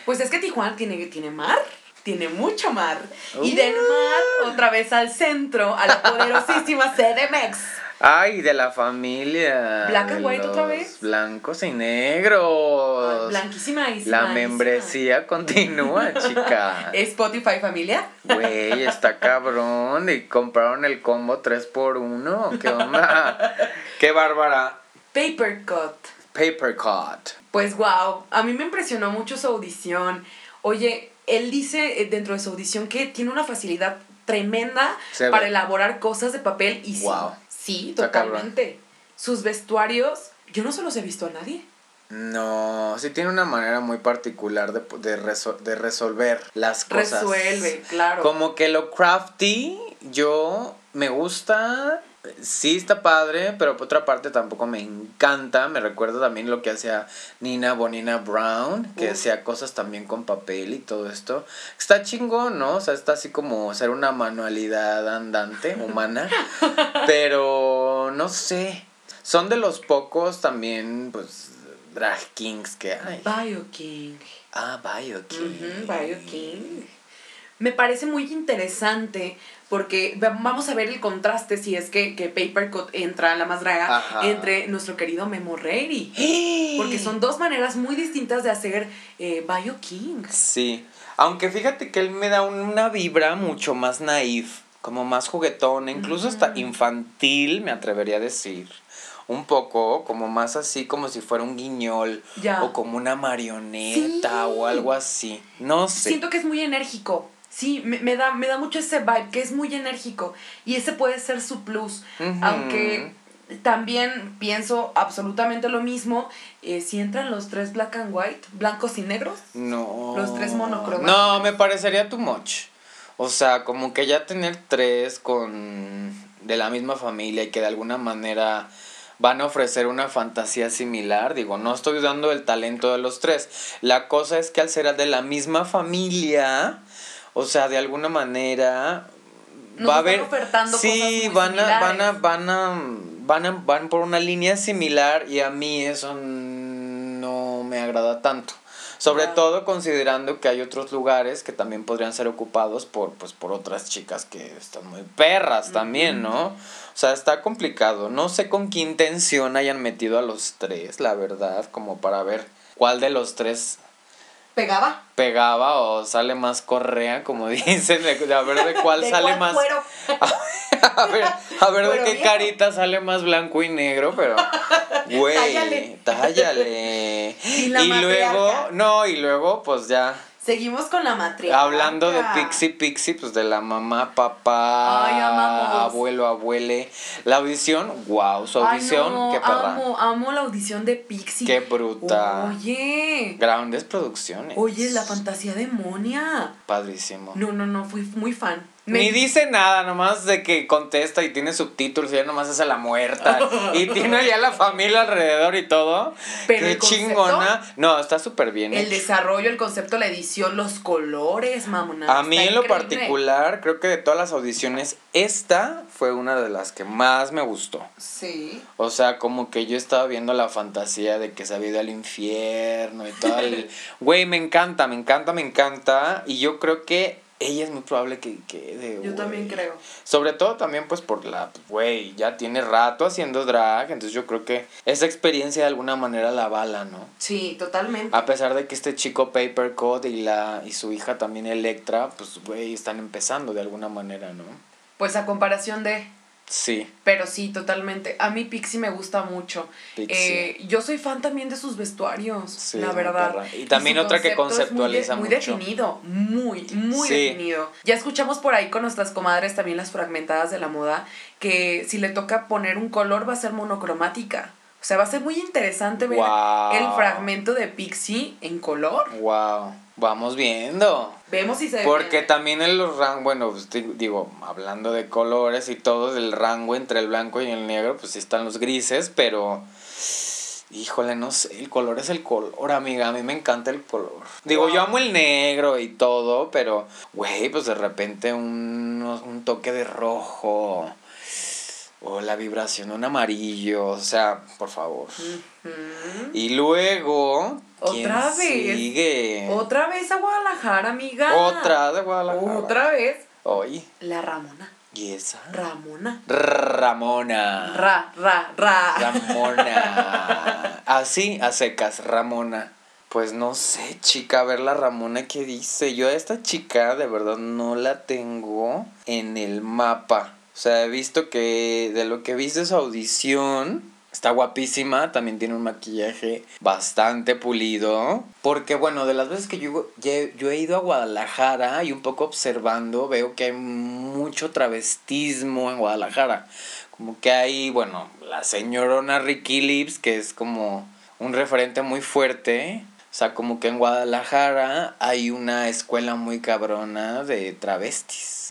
Pues es que Tijuana tiene, tiene mar, tiene mucho mar. Y del mar, otra vez al centro, a la poderosísima (laughs) CDMX. Ay, de la familia. Black and white otra vez. Blancos y negros. Blanquísima y La membresía continúa, (laughs) chica. Spotify familia. Güey, está (laughs) cabrón. Y compraron el combo 3x1. ¿Qué onda? Qué bárbara. Paper Cut. Paper cut. Pues wow, a mí me impresionó mucho su audición. Oye, él dice eh, dentro de su audición que tiene una facilidad tremenda para elaborar cosas de papel y sí, Wow. sí, cabrón. totalmente. Sus vestuarios, yo no se los he visto a nadie. No, sí tiene una manera muy particular de, de, de resolver las cosas. Resuelve, claro. Como que lo crafty, yo me gusta, sí está padre, pero por otra parte tampoco me encanta. Me recuerda también lo que hacía Nina Bonina Brown, que hacía cosas también con papel y todo esto. Está chingón, ¿no? O sea, está así como ser una manualidad andante, (laughs) humana. pero no sé. Son de los pocos también, pues, drag kings que hay. Bioking. Ah, Bioking. Ujú, Bioking. Me parece muy interesante porque va- vamos a ver el contraste si es que, que Paper Cut entra a la más draga Ajá. entre nuestro querido Memo Reilly. Porque son dos maneras muy distintas de hacer eh, Bioking. Sí, aunque fíjate que él me da un- una vibra mucho más naif, como más juguetona, incluso hasta infantil, me atrevería a decir. Un poco, como más así, como si fuera un guiñol Ya. o como una marioneta Sí. o algo así. No sé. Siento que es muy enérgico. Sí, me, me da, me da mucho ese vibe, que es muy enérgico. Y ese puede ser su plus. Aunque también pienso absolutamente lo mismo. eh, si entran los tres black and white, blancos y negros. No. Los tres monocromáticos. No, me parecería too much. O sea, como que ya tener tres con de la misma familia y que de alguna manera van a ofrecer una fantasía similar. Digo, no estoy dudando del talento de los tres. La cosa es que al ser de la misma familia, o sea, de alguna manera Nos va a haber sí, cosas van a, van a van a van a van por una línea similar y a mí eso no me agrada tanto. Sobre todo considerando que hay otros lugares que también podrían ser ocupados por pues por otras chicas que están muy perras también, ¿no? O sea, está complicado. No sé con qué intención hayan metido a los tres, la verdad, como para ver cuál de los tres Pegaba. pegaba o sale más correa, como (laughs) dicen, de, a ver de cuál ¿De sale cuál más. cuero? (laughs) A ver, a ver de qué viejo. carita sale más blanco y negro, pero (laughs) güey, Tállale. tállale. Y la luego, no, y luego pues ya Seguimos con la matriarca. hablando de Pixie Pixie, pues de la mamá, papá, Ay, abuelo, abuele. La audición, wow, su Ay, audición, no, qué perra. amo, amo la audición de Pixie. Qué bruta. Oye. Grandes producciones. Oye, la fantasía demonia. Padrísimo. No, no, no, fui muy fan. Me- Ni dice nada, nomás de que contesta y tiene subtítulos y ya nomás hace la muerta. (laughs) y tiene ya la familia alrededor y todo. Pero Qué concepto, chingona. No, está súper bien. El hecho. desarrollo, el concepto, la edición, los colores, mamona. A mí en lo increíble. particular, creo que de todas las audiciones, esta fue una de las que más me gustó. Sí. O sea, como que yo estaba viendo la fantasía de que se había ido al infierno y todo el... (laughs) Güey, me encanta, me encanta, me encanta. Y yo creo que ella es muy probable que quede. Yo también creo. Sobre todo también pues por la, güey, ya tiene rato haciendo drag, entonces yo creo que esa experiencia de alguna manera la avala, ¿no? Sí, totalmente. A pesar de que este chico Papercut y la y su hija también Electra, pues güey, están empezando de alguna manera, ¿no? Pues a comparación de. Sí, Pero sí, totalmente. A mí Pixie me gusta mucho. Eh, yo soy fan también de sus vestuarios, Sí, la muy verdad. Y también otra que muy de- conceptualiza muy, mucho. definido, muy, muy Sí. definido. Ya escuchamos por ahí con nuestras comadres también las fragmentadas de la moda, que si le toca poner un color va a ser monocromática. O sea, va a ser muy interesante ver el fragmento de Pixie en color. wow, vamos viendo. Vemos si se Porque también en los rangos, bueno, pues, di- digo, hablando de colores y todo, del rango entre el blanco y el negro, pues sí están los grises, pero híjole, no sé, el color es el color, amiga, a mí me encanta el color. Digo, Wow. yo amo el negro y todo, pero, güey, pues de repente un, un toque de rojo o la vibración de un amarillo, o sea, por favor. Y luego, ¿quién Otra vez. sigue? Otra vez a Guadalajara, amiga. Otra de Guadalajara. Otra vez. Oye, La Ramona. ¿y esa? Ramona. Ramona. Ra, ra, ra. Ramona. (laughs) Así, a secas, Ramona. Pues no sé, chica, a ver la Ramona qué dice. Yo a esta chica de verdad no la tengo en el mapa. O sea, he visto que de lo que he visto su audición, está guapísima, también tiene un maquillaje bastante pulido. Porque bueno, de las veces que yo, yo he ido a Guadalajara y un poco observando, veo que hay mucho travestismo en Guadalajara. Como que hay, bueno, la señorona Ricky Lips, que es como un referente muy fuerte. O sea, como que en Guadalajara hay una escuela muy cabrona de travestis.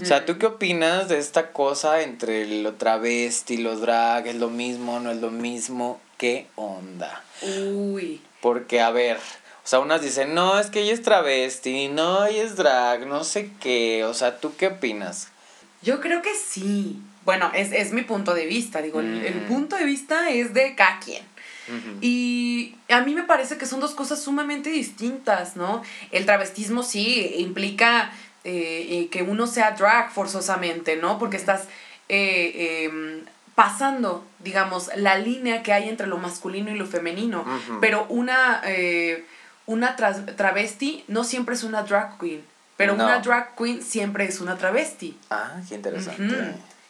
O sea, ¿tú qué opinas de esta cosa entre lo travesti, los drag? ¿Es lo mismo? ¿No es lo mismo? ¿Qué onda? Uy. Porque, a ver, o sea, unas dicen, no, es que ella es travesti, no, ella es drag, no sé qué. O sea, ¿tú qué opinas? Yo creo que sí. Bueno, es, es mi punto de vista. Digo, el, el punto de vista es de cada quien. Y a mí me parece que son dos cosas sumamente distintas, ¿no? El travestismo sí implica eh, que uno sea drag forzosamente, ¿no? Porque estás eh, em, pasando, digamos, la línea que hay entre lo masculino y lo femenino. Pero una, eh, una travesti no siempre es una drag queen, pero No. una drag queen siempre es una travesti. Ah, qué interesante.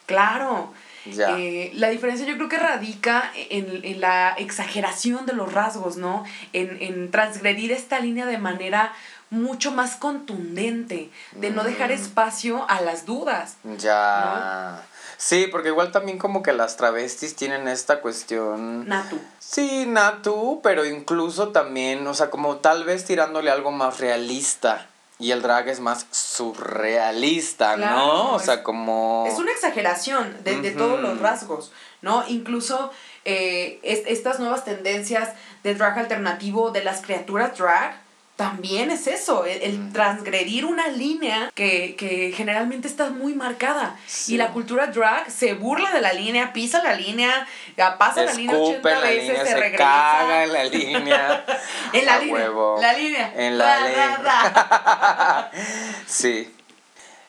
Claro. Ya. Eh, la diferencia yo creo que radica en, en la exageración de los rasgos, ¿no? En, en transgredir esta línea de manera mucho más contundente, de no dejar Mm. espacio a las dudas. Ya. Sí, porque igual también como que las travestis tienen esta cuestión. Natu. Sí, Natu, pero incluso también, o sea, como tal vez tirándole algo más realista Y el drag es más surrealista, Claro, ¿no? O es- sea, como... Es una exageración de, de todos los rasgos, ¿no? Incluso eh, es- estas nuevas tendencias de drag alternativo, de las criaturas drag, también es eso, el, el transgredir una línea que, que generalmente está muy marcada. Sí. Y la cultura drag se burla de la línea, pisa la línea, ya pasa la línea 80 Escupe la veces, línea, se, se, regresa. caga en la línea. (laughs) En la A línea. huevo. La línea. En la ley. ra. (laughs) Sí.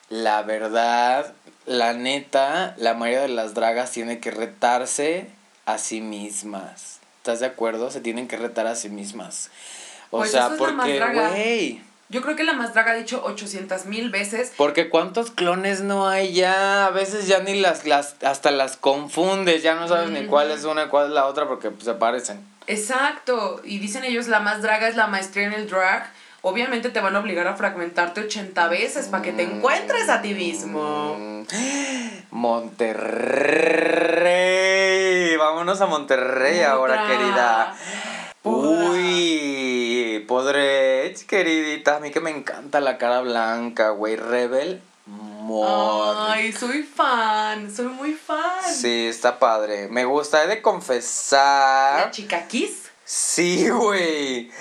La verdad, la neta, la mayoría de las dragas tiene que retarse a sí mismas. ¿Estás de acuerdo? Se tienen que retar a sí mismas. O Pues sea, eso es la más porque, draga. güey. Yo creo que la más drag ha dicho 800 mil veces Porque cuántos clones no hay ya, a veces ya ni las, las, hasta las confundes, ya no sabes ni cuál es una y cuál es la otra porque pues, se parecen. Exacto, y dicen ellos la más draga es la maestría en el drag. Obviamente te van a obligar a fragmentarte 80 veces para que te encuentres a ti mismo. Mm. (gasps) Monterrey. Vámonos a Monterrey ahora, querida. Uy, podré, queridita. A mí que me encanta la cara blanca, güey. Rebel Mod. Ay, soy fan, soy muy fan. Sí, está padre. Me gusta, he de confesar. La chica Kiss. Sí, güey.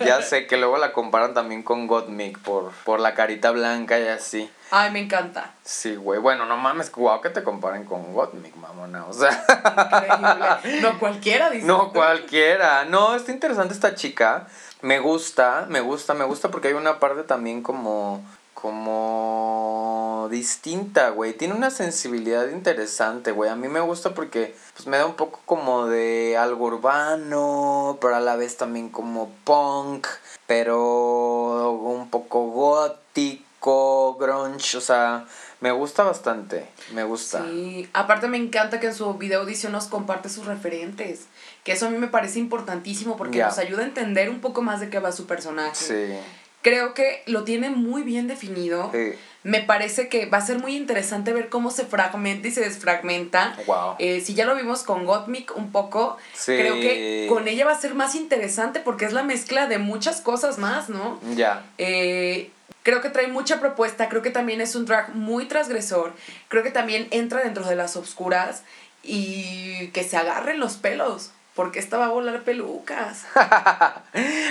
Ya sé que luego la comparan también con Gottmik por, por la carita blanca y así. Ay, me encanta. Sí, güey. Bueno, no mames, guau que te comparen con Gottmik, mamona. O sea, Increíble. No cualquiera dice. no cualquiera. No, está interesante esta chica. Me gusta, me gusta, me gusta porque hay una parte también como como distinta, güey. Tiene una sensibilidad interesante, güey. A mí me gusta porque pues me da un poco como de algo urbano, pero a la vez también como punk, pero un poco gótico, grunge, o sea, me gusta bastante, me gusta. Sí, aparte me encanta que en su video audición nos comparte sus referentes. Que eso a mí me parece importantísimo porque nos ayuda a entender un poco más de qué va su personaje. Sí. Creo que lo tiene muy bien definido. Sí. Me parece que va a ser muy interesante ver cómo se fragmenta y se desfragmenta. Wow. Eh, si ya lo vimos con Gottmik un poco, Sí. creo que con ella va a ser más interesante porque es la mezcla de muchas cosas más, ¿no? Ya. Eh, creo que trae mucha propuesta, creo que también es un drag muy transgresor, creo que también entra dentro de las obscuras y que se agarren los pelos, porque esta va a volar pelucas. (laughs)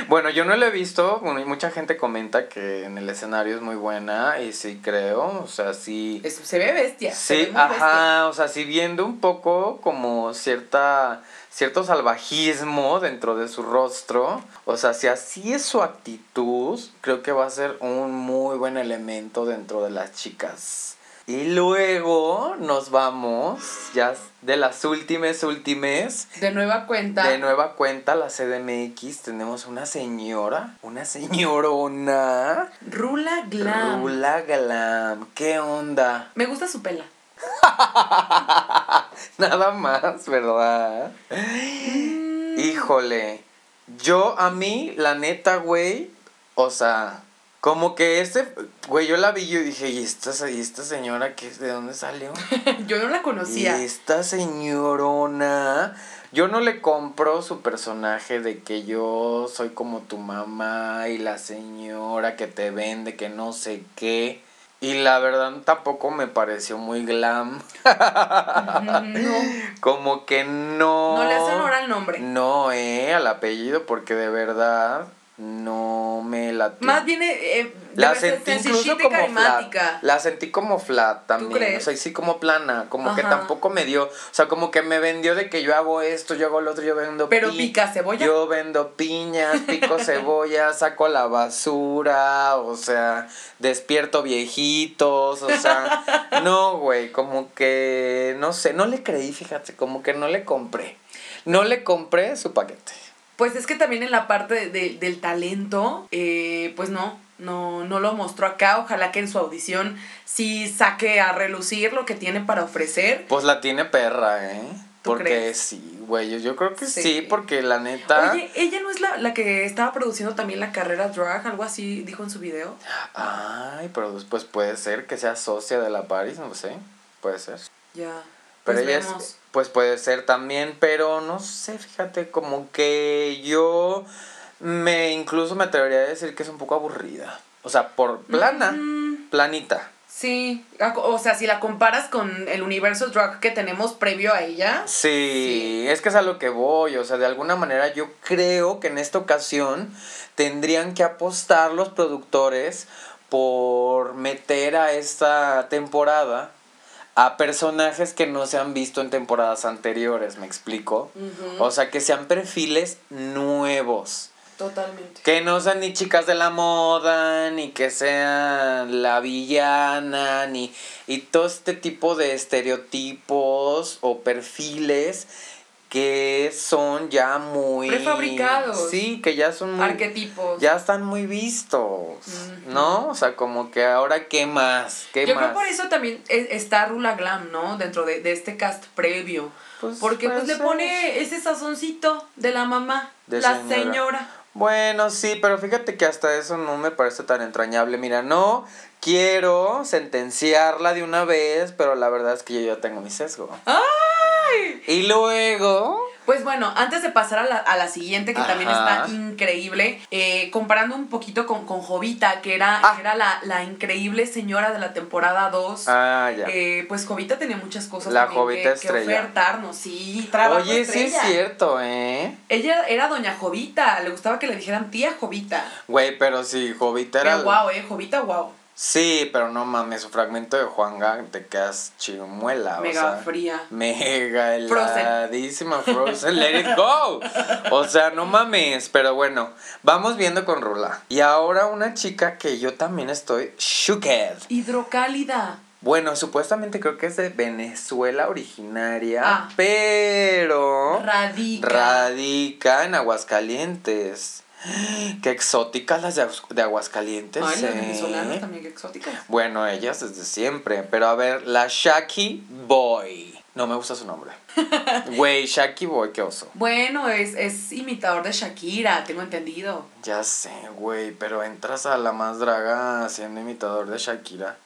Bueno, yo no lo he visto, bueno, y mucha gente comenta que en el escenario es muy buena y sí creo, o sea, sí... Es- se ve bestia. Sí, ve muy bestia. ajá, o sea, sí viendo un poco como cierta cierto salvajismo dentro de su rostro, o sea, si así es su actitud, creo que va a ser un muy buen elemento dentro de las chicas. Y luego nos vamos ya de las últimas últimas De nueva cuenta. de nueva cuenta, la CDMX, tenemos una señora, una señorona, Rula Glam. Rula Glam, ¿qué onda? Me gusta su pela. (laughs) Nada más, ¿verdad? Híjole, yo a mí, la neta, güey, o sea, como que este, güey, yo la vi y yo dije, ¿y esta, y esta señora qué, de dónde salió? (laughs) Yo no la Y conocía. esta señorona, yo no le compro su personaje de que yo soy como tu mamá y la señora que te vende, que no sé qué. Y la verdad tampoco me pareció muy glam. No, (laughs) Como que no. no le hace honor al nombre. No, eh, al apellido, porque de verdad no me la Más bien eh, la debe ser sentí incluso como flat. La sentí como flat también. O sea, sí como plana. Como que tampoco me dio. O sea, como que me vendió de que yo hago esto, yo hago lo otro, yo vendo Pero pi- pica cebolla. Yo vendo piñas, pico (laughs) cebolla, saco la basura, o sea, despierto viejitos, o sea, (laughs) no, güey, como que, no sé, no le creí, fíjate, como que no le compré. No le compré su paquete. Pues es que también en la parte de- de- del talento, eh, pues no, no, no lo mostró acá. Ojalá que en su audición sí saque a relucir lo que tiene para ofrecer. Pues la tiene perra, ¿eh? ¿Tú Porque crees? sí, güey, yo, yo creo que sí. Sí. porque la neta... Oye, ella no es la, la que estaba produciendo también la carrera drag, algo así dijo en su video. Ay, pero después puede ser que sea socia de la Paris, no sé, puede ser. Ya. Pero Pues ella vemos. es, pues puede ser también, pero no sé, fíjate, como que yo me incluso me atrevería a decir que es un poco aburrida. O sea, por plana, Mm, planita. sí, o sea, si la comparas con el universo drag que tenemos previo a ella, Sí, es que es a lo que voy, o sea, de alguna manera yo creo que en esta ocasión tendrían que apostar los productores por meter a esta temporada a personajes que no se han visto en temporadas anteriores, ¿me explico? O sea, que sean perfiles nuevos. totalmente. Que no sean ni chicas de la moda, ni que sean la villana, ni y todo este tipo de estereotipos o perfiles que son ya muy Prefabricados. Sí, que ya son muy Arquetipos. ya están muy vistos. ¿no? O sea, como que ahora qué más, qué Yo más. creo por eso también es- está Rula Glam, ¿no? Dentro de, de este cast previo. Pues, Porque pues le pone ese sazoncito de la mamá, De la señora. señora. Bueno, sí, pero fíjate que hasta eso no me parece tan entrañable. Mira, no quiero sentenciarla de una vez, pero la verdad es que yo ya tengo mi sesgo. ¡Ay! Y luego... Pues bueno, antes de pasar a la, a la siguiente, que también está increíble, eh, comparando un poquito con, con Jovita, que era, Ah. que era la, la increíble señora de la temporada 2. Ah, ya. Eh, pues Jovita tenía muchas cosas La Jovita que, que estrella. ofertarnos, sí, trabajo Oye, sí es cierto, ¿eh? Ella era doña Jovita, le gustaba que le dijeran tía Jovita. Güey, pero sí, Jovita era... Pero guau, eh, Jovita, guau. Sí, pero no mames, su fragmento de Juanga te quedas chimuela, Mega o sea... fría. Mega Frozen. heladísima Frozen, let it go. O sea, no mames, pero bueno, vamos viendo con Rula. Y ahora una chica que yo también estoy shooked. Hidrocálida. Bueno, supuestamente creo que es de Venezuela originaria, Ah. pero Radica. radica en Aguascalientes. (gasps) Qué exóticas las de, de Aguascalientes. Ay, las ¿eh? venezolanas también, qué exóticas. Bueno, ellas desde siempre. Pero a ver, la Shaki Boy. No me gusta su nombre. (laughs) Güey, Shaki Boy, qué oso. Bueno, es, es imitador de Shakira, tengo entendido. Ya sé, güey, pero entras a la más draga siendo imitador de Shakira.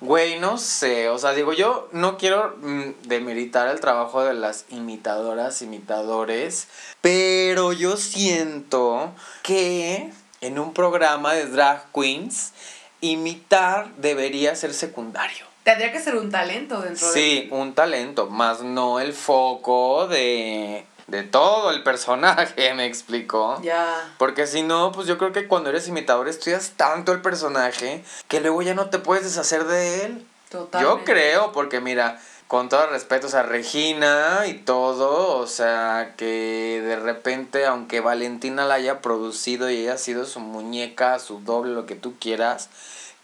Güey, no sé, o sea, digo, yo no quiero mm, demeritar el trabajo de las imitadoras, imitadores, pero yo siento que en un programa de drag queens, imitar debería ser secundario. Tendría que ser un talento dentro Sí, un talento, más no el foco de, de todo el personaje, (laughs) me explico. de... Ya. Porque si no, pues yo creo que cuando eres imitador estudias tanto el personaje que luego ya no te puedes deshacer de él. Totalmente. Yo creo, porque mira, con todo respeto, o sea, Regina y todo, o sea, que de repente, aunque Valentina la haya producido y ella ha sido su muñeca, su doble, lo que tú quieras,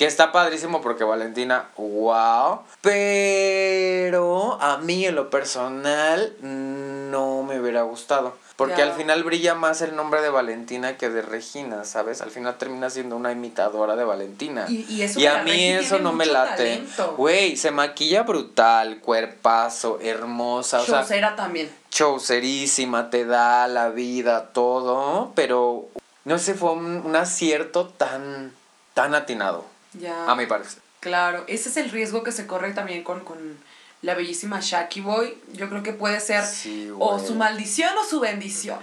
que está padrísimo porque Valentina, wow, pero a mí en lo personal no me hubiera gustado. Porque al final brilla más el nombre de Valentina que de Regina, ¿sabes? Al final termina siendo una imitadora de Valentina. Y, y, eso Y a mí Regi eso no me late. Güey, se maquilla brutal, cuerpazo, hermosa, o sea, también. showcerísima, te da la vida, todo, pero no sé, fue un, un acierto tan, tan atinado, Ya. a mi parecer. Claro, ese es el riesgo que se corre también con, con la bellísima Shaki Boy. Yo creo que puede ser Sí, o su maldición o su bendición.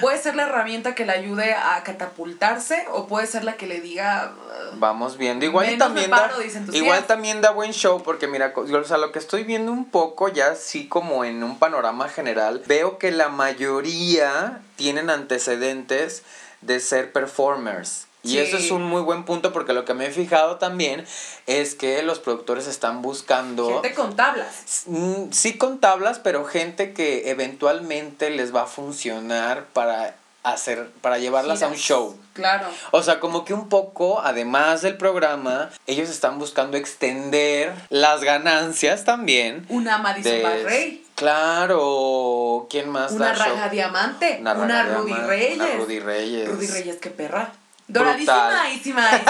Puede ser la herramienta que le ayude a catapultarse o puede ser la que le diga... "Ugh". Vamos viendo. Igual y también paro, da, igual también da buen show porque mira, o sea, lo que estoy viendo un poco ya así como en un panorama general, veo que la mayoría tienen antecedentes de ser performers. Y Sí. eso es un muy buen punto porque lo que me he fijado también es que los productores están buscando Gente con tablas. Mm, Sí con tablas, pero gente que eventualmente les va a funcionar para hacer, para llevarlas a un show. Claro. O sea, como que un poco, además del programa, ellos están buscando extender las ganancias también. Una Madison de- Barrey. Claro, ¿quién más Una da show? Raja Diamante. Una, Rudy Diamante, Reyes. Una Rudy Reyes. Rudy Reyes, qué perra. Doradísima. (laughs)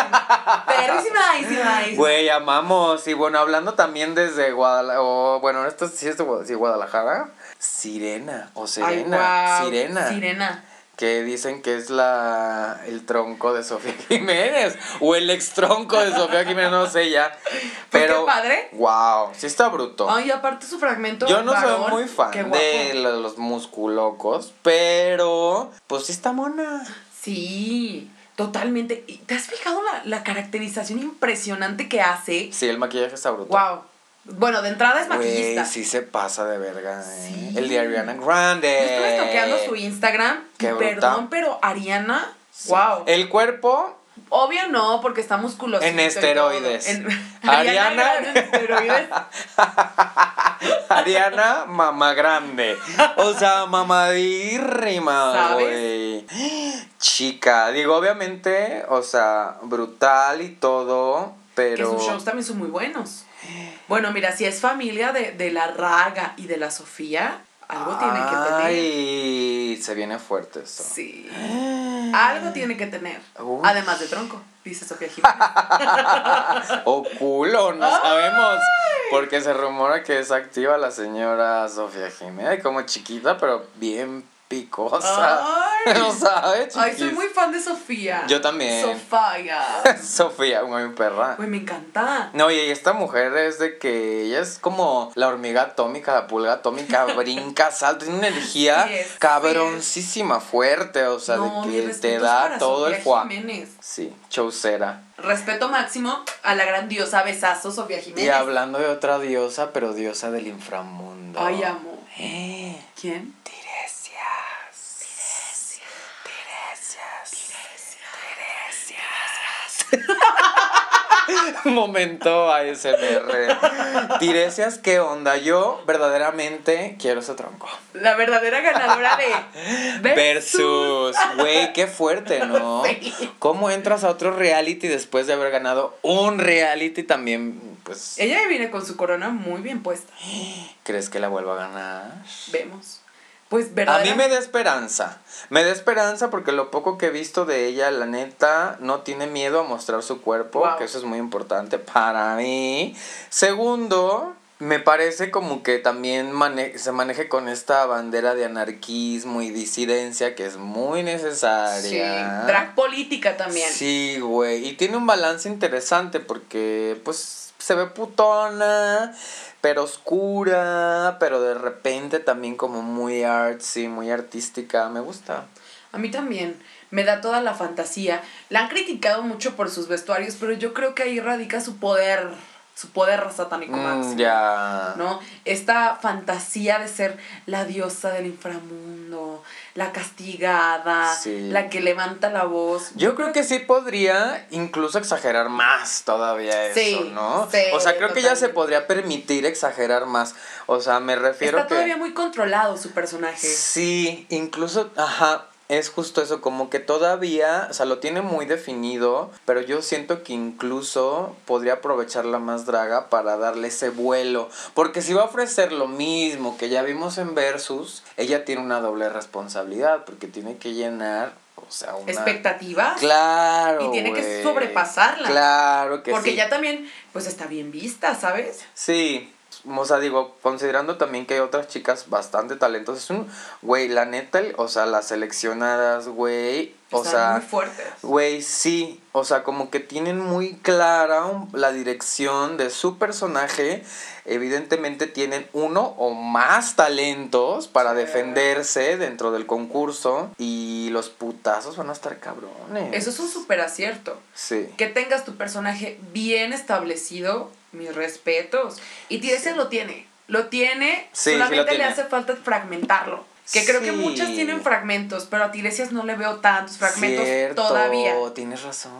Güey, amamos. Y bueno, hablando también desde Guadalajara, o bueno, esto sí es de Guadalajara. Sirena, o Ay, Serena, Sirena. Sirena. que dicen que es la el tronco de Sofía (laughs) Jiménez o el ex tronco de Sofía Jiménez, no sé ya. (laughs) Pues Pero qué padre. Wow, sí está bruto. Ay, aparte su fragmento. Yo no varón, soy muy fan de lo- los musculocos, pero pues sí está mona. Sí. Totalmente. ¿Y ¿Te has fijado la, la caracterización impresionante que hace? Sí, el maquillaje está brutal. Wow. Bueno, de entrada es maquillista. Güey, sí se pasa de verga, ¿eh? Sí. El de Ariana Grande. Yo estuve toqueando su Instagram. Qué brutal. perdón, pero Ariana, Sí. wow. El cuerpo Obvio no, porque está musculoso. En esteroides. (laughs) Ariana, Ariana- en esteroides. (laughs) Ariana, mamá grande. O sea, mamadírrima, güey. Chica, digo, obviamente, o sea, brutal y todo, Que pero. sus shows también son muy buenos. Bueno, mira, si es familia de, de la Raga y de la Sofía, algo tiene que tener. Ay, se viene fuerte esto. Sí. Algo tiene que tener. Además de tronco, dice Sofía (laughs) Jiménez. O culo, no Ay. sabemos. Porque se rumora que es activa la señora Sofía Jiménez, como chiquita, pero bien picosa. Ay. (laughs) ¿No sabes? Ay, soy muy fan de Sofía. Yo también. Sofía. (laughs) Sofía, muy perra. Güey, me encanta. No, y esta mujer es de que ella es como la hormiga atómica, la pulga atómica, (laughs) brinca, salta, tiene una energía cabroncísima, fuerte, o sea, no, de que te da todo el Sofía fuá. Jiménez. Sí, chaucera. Respeto máximo a la gran diosa besazo Sofía Jiménez. Y hablando de otra diosa, pero diosa del inframundo. Ay, amo. Eh, ¿Quién? Tiresias. Tiresias. Tiresias. (laughs) Momento ASMR. Tiresias, ¿qué onda? Yo verdaderamente quiero ese tronco. La verdadera ganadora de Versus, güey, qué fuerte, ¿no? (laughs) Sí. ¿Cómo entras a otro reality después de haber ganado un reality también? Pues, Ella viene con su corona muy bien puesta. (gasps) ¿crees que la vuelva a ganar? Vemos. Pues A verdadera. mí me da esperanza. Me da esperanza porque lo poco que he visto de ella, la neta, no tiene miedo a mostrar su cuerpo, Wow. que eso es muy importante para mí. Segundo, me parece como que también mane- se maneje con esta bandera de anarquismo y disidencia que es muy Sí. necesaria. Drag política también. Sí, güey. Y tiene un balance interesante porque, pues, se ve putona, pero oscura, pero de repente también como muy artsy, muy artística. Me gusta. A mí también. Me da toda la fantasía. La han criticado mucho por sus vestuarios, pero yo creo que ahí radica su poder. Su poder satánico Mm, máximo. ya. ¿no? Esta fantasía de ser la diosa del inframundo, la castigada, Sí. la que levanta la voz. Yo creo que sí podría incluso exagerar más todavía eso, Sí, ¿no? sí, o sea, creo que ya se podría permitir exagerar más. O sea, me refiero Está que... todavía muy controlado su personaje. Sí, incluso, ajá, es justo eso, como que todavía, o sea, lo tiene muy definido, pero yo siento que incluso podría aprovechar la más draga para darle ese vuelo, porque si va a ofrecer lo mismo que ya vimos en Versus, ella tiene una doble responsabilidad, porque tiene que llenar, o sea, una... Expectativa. Claro. Y tiene que sobrepasarla. Claro que porque sí. ya también, pues está bien vista, ¿sabes? Sí, o sea, digo, considerando también que hay otras chicas bastante talentosas, es un, güey, la neta, o sea, las seleccionadas, güey, o Están sea, muy fuertes. güey, sí, o sea, como que tienen muy clara la dirección de su personaje, evidentemente tienen uno o más talentos para Sí. defenderse dentro del concurso y los putazos van a estar cabrones. Eso es un súper acierto. Sí. Que tengas tu personaje bien establecido, mis respetos. Y Tiresias lo tiene. Lo tiene, Sí, sí solamente le hace falta fragmentarlo. Que creo que Sí. muchas tienen fragmentos, pero a Tiresias no le veo tantos fragmentos Cierto, todavía. Tienes razón.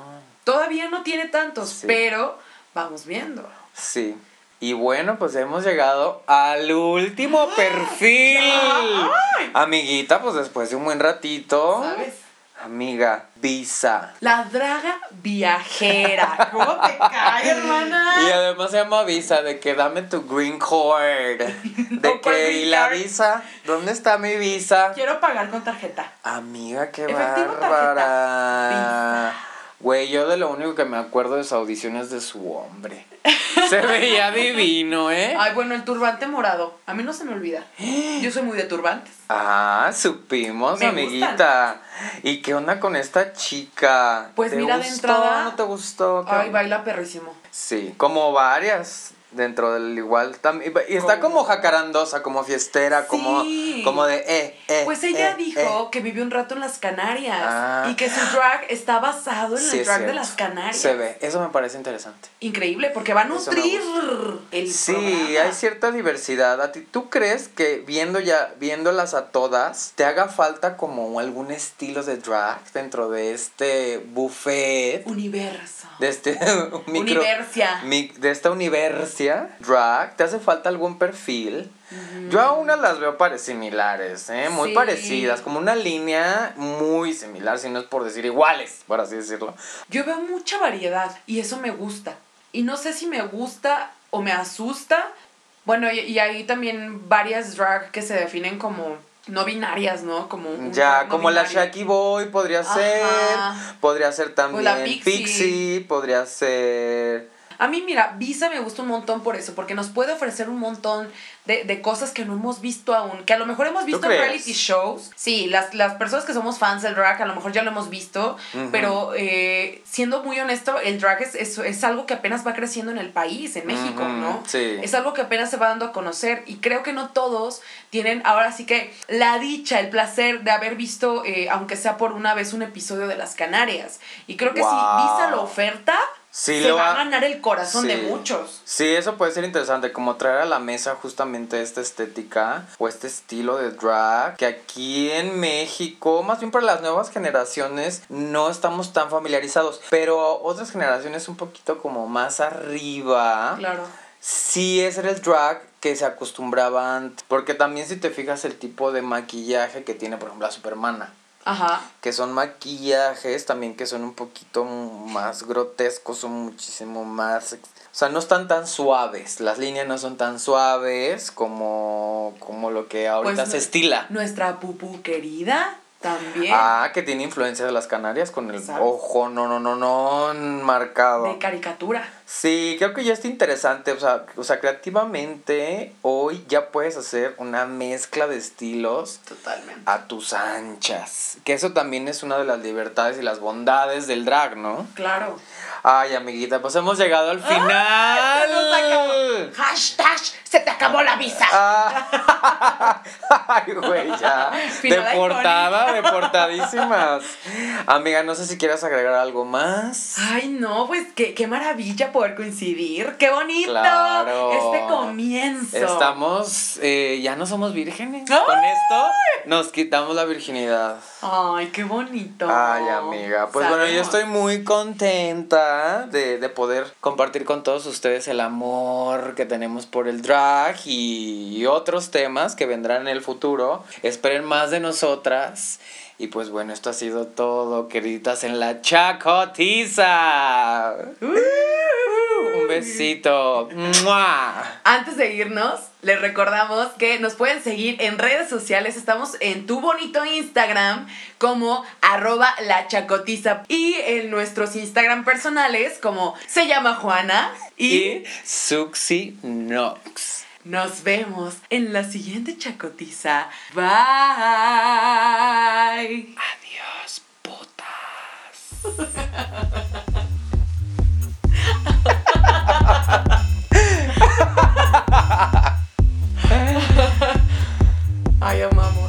Todavía no tiene tantos, Sí. pero vamos viendo. Sí. Y bueno, pues hemos llegado al último (gasps) perfil. Amiguita, pues después de un buen ratito. ¿Sabes? Amiga, Visa. La draga viajera. ¿Cómo te cae, (laughs) hermana? Y además se llama Visa, de que dame tu green card. (laughs) De No, ¿cuál que, ¿y la visa? ¿Dónde está mi visa? Quiero pagar con tarjeta. Amiga, qué Efectivo, bárbara. Güey, yo de lo único que me acuerdo es de su hombre. Se veía (laughs) divino, ¿eh? Ay, bueno, el turbante morado. A mí no se me olvida. Yo soy muy de turbantes. Ah, supimos, Me amiguita. ¿Y qué onda con esta chica? Pues ¿Te mira, de entrada- ¿No te gustó? ¿Qué Ay, baila perrísimo. Sí, como varias dentro del igual también y está como jacarandosa como fiestera como Sí. como de eh eh Pues ella eh, dijo eh. que vivió un rato en las Canarias Ah. y que su drag está basado en Sí, el drag de las Canarias. se ve eso me parece interesante Increíble, porque va a nutrir el sí programa. hay cierta diversidad a ti tú crees que viendo ya viéndolas a todas te haga falta como algún estilo de drag dentro de este buffet Universo. de este (laughs) micro Universia. mi- de esta drag te hace falta algún perfil yo a unas las veo similares eh muy Sí. parecidas como una línea muy similar si no es por decir iguales por así decirlo Yo veo mucha variedad y eso me gusta. Y no sé si me gusta o me asusta. Bueno, y, y hay también varias drag que se definen como no binarias, ¿no? Como un ya no como la. Shaki Boy podría Ajá. ser podría ser también la Pixie. Pixie podría ser A mí, mira, Visa me gusta un montón por eso, porque nos puede ofrecer un montón de, de cosas que no hemos visto aún, que a lo mejor hemos visto en reality shows. Sí, las, las personas que somos fans del drag, a lo mejor ya lo hemos visto, pero eh, siendo muy honesto, el drag es, es, es algo que apenas va creciendo en el país, en México, ¿no? sí. Es algo que apenas se va dando a conocer y creo que no todos tienen ahora sí que la dicha, el placer de haber visto, eh, aunque sea por una vez, un episodio de Las Canarias. Y creo que si Wow. Visa lo oferta, Sí, se lo va a ganar el corazón de muchos. Sí, eso puede ser interesante, como traer a la mesa justamente esta estética o este estilo de drag que aquí en México, más bien para las nuevas generaciones, no estamos tan familiarizados, pero otras generaciones un poquito como más arriba, Claro. sí ese era el drag que se acostumbraban, porque también si te fijas el tipo de maquillaje que tiene, por ejemplo, la Supermana Ajá. que son maquillajes también que son un poquito más grotescos, son muchísimo más... O sea, no están tan suaves, las líneas no son tan suaves como, como lo que ahorita Pues se estila. Nuestra pupu querida también. Ah, que tiene influencia de las Canarias con el ¿Sabes? ojo, no, no, no, no, marcado. de caricatura. Sí, creo que ya está interesante, o sea, o sea, creativamente hoy ya puedes hacer una mezcla de estilos Totalmente. a tus anchas. Que eso también es una de las libertades y las bondades del drag, ¿no? Claro. Ay, amiguita, pues hemos llegado al final. Se nos acabó. Hashtag, se te acabó la visa. Ah. (laughs) Ay, güey, ya. Final Deportada, deportadísimas. Amiga, no sé si quieras agregar algo más. Ay, no, pues qué, qué maravilla poder coincidir. Qué bonito. Claro. Este comienzo. Estamos, eh, ya no somos vírgenes. ¡Ay! Con esto nos quitamos la virginidad. Ay, qué bonito. Ay, amiga. Pues bueno, yo estoy muy contenta de, de poder compartir con todos ustedes el amor que tenemos por el drag y, y otros temas que vendrán en el futuro. Esperen más de nosotras. Y pues bueno, esto ha sido todo, queriditas, en la chacotiza. Un besito. ¡Mua! Antes de irnos, les recordamos que nos pueden seguir en redes sociales. Estamos en tu bonito Instagram como arroba la chacotiza y en nuestros Instagram personales como se llama Juana y Y Suxi Nox. Nos vemos en la siguiente chacotiza. Bye. Adiós, putas. (laughs) Ay, amamos.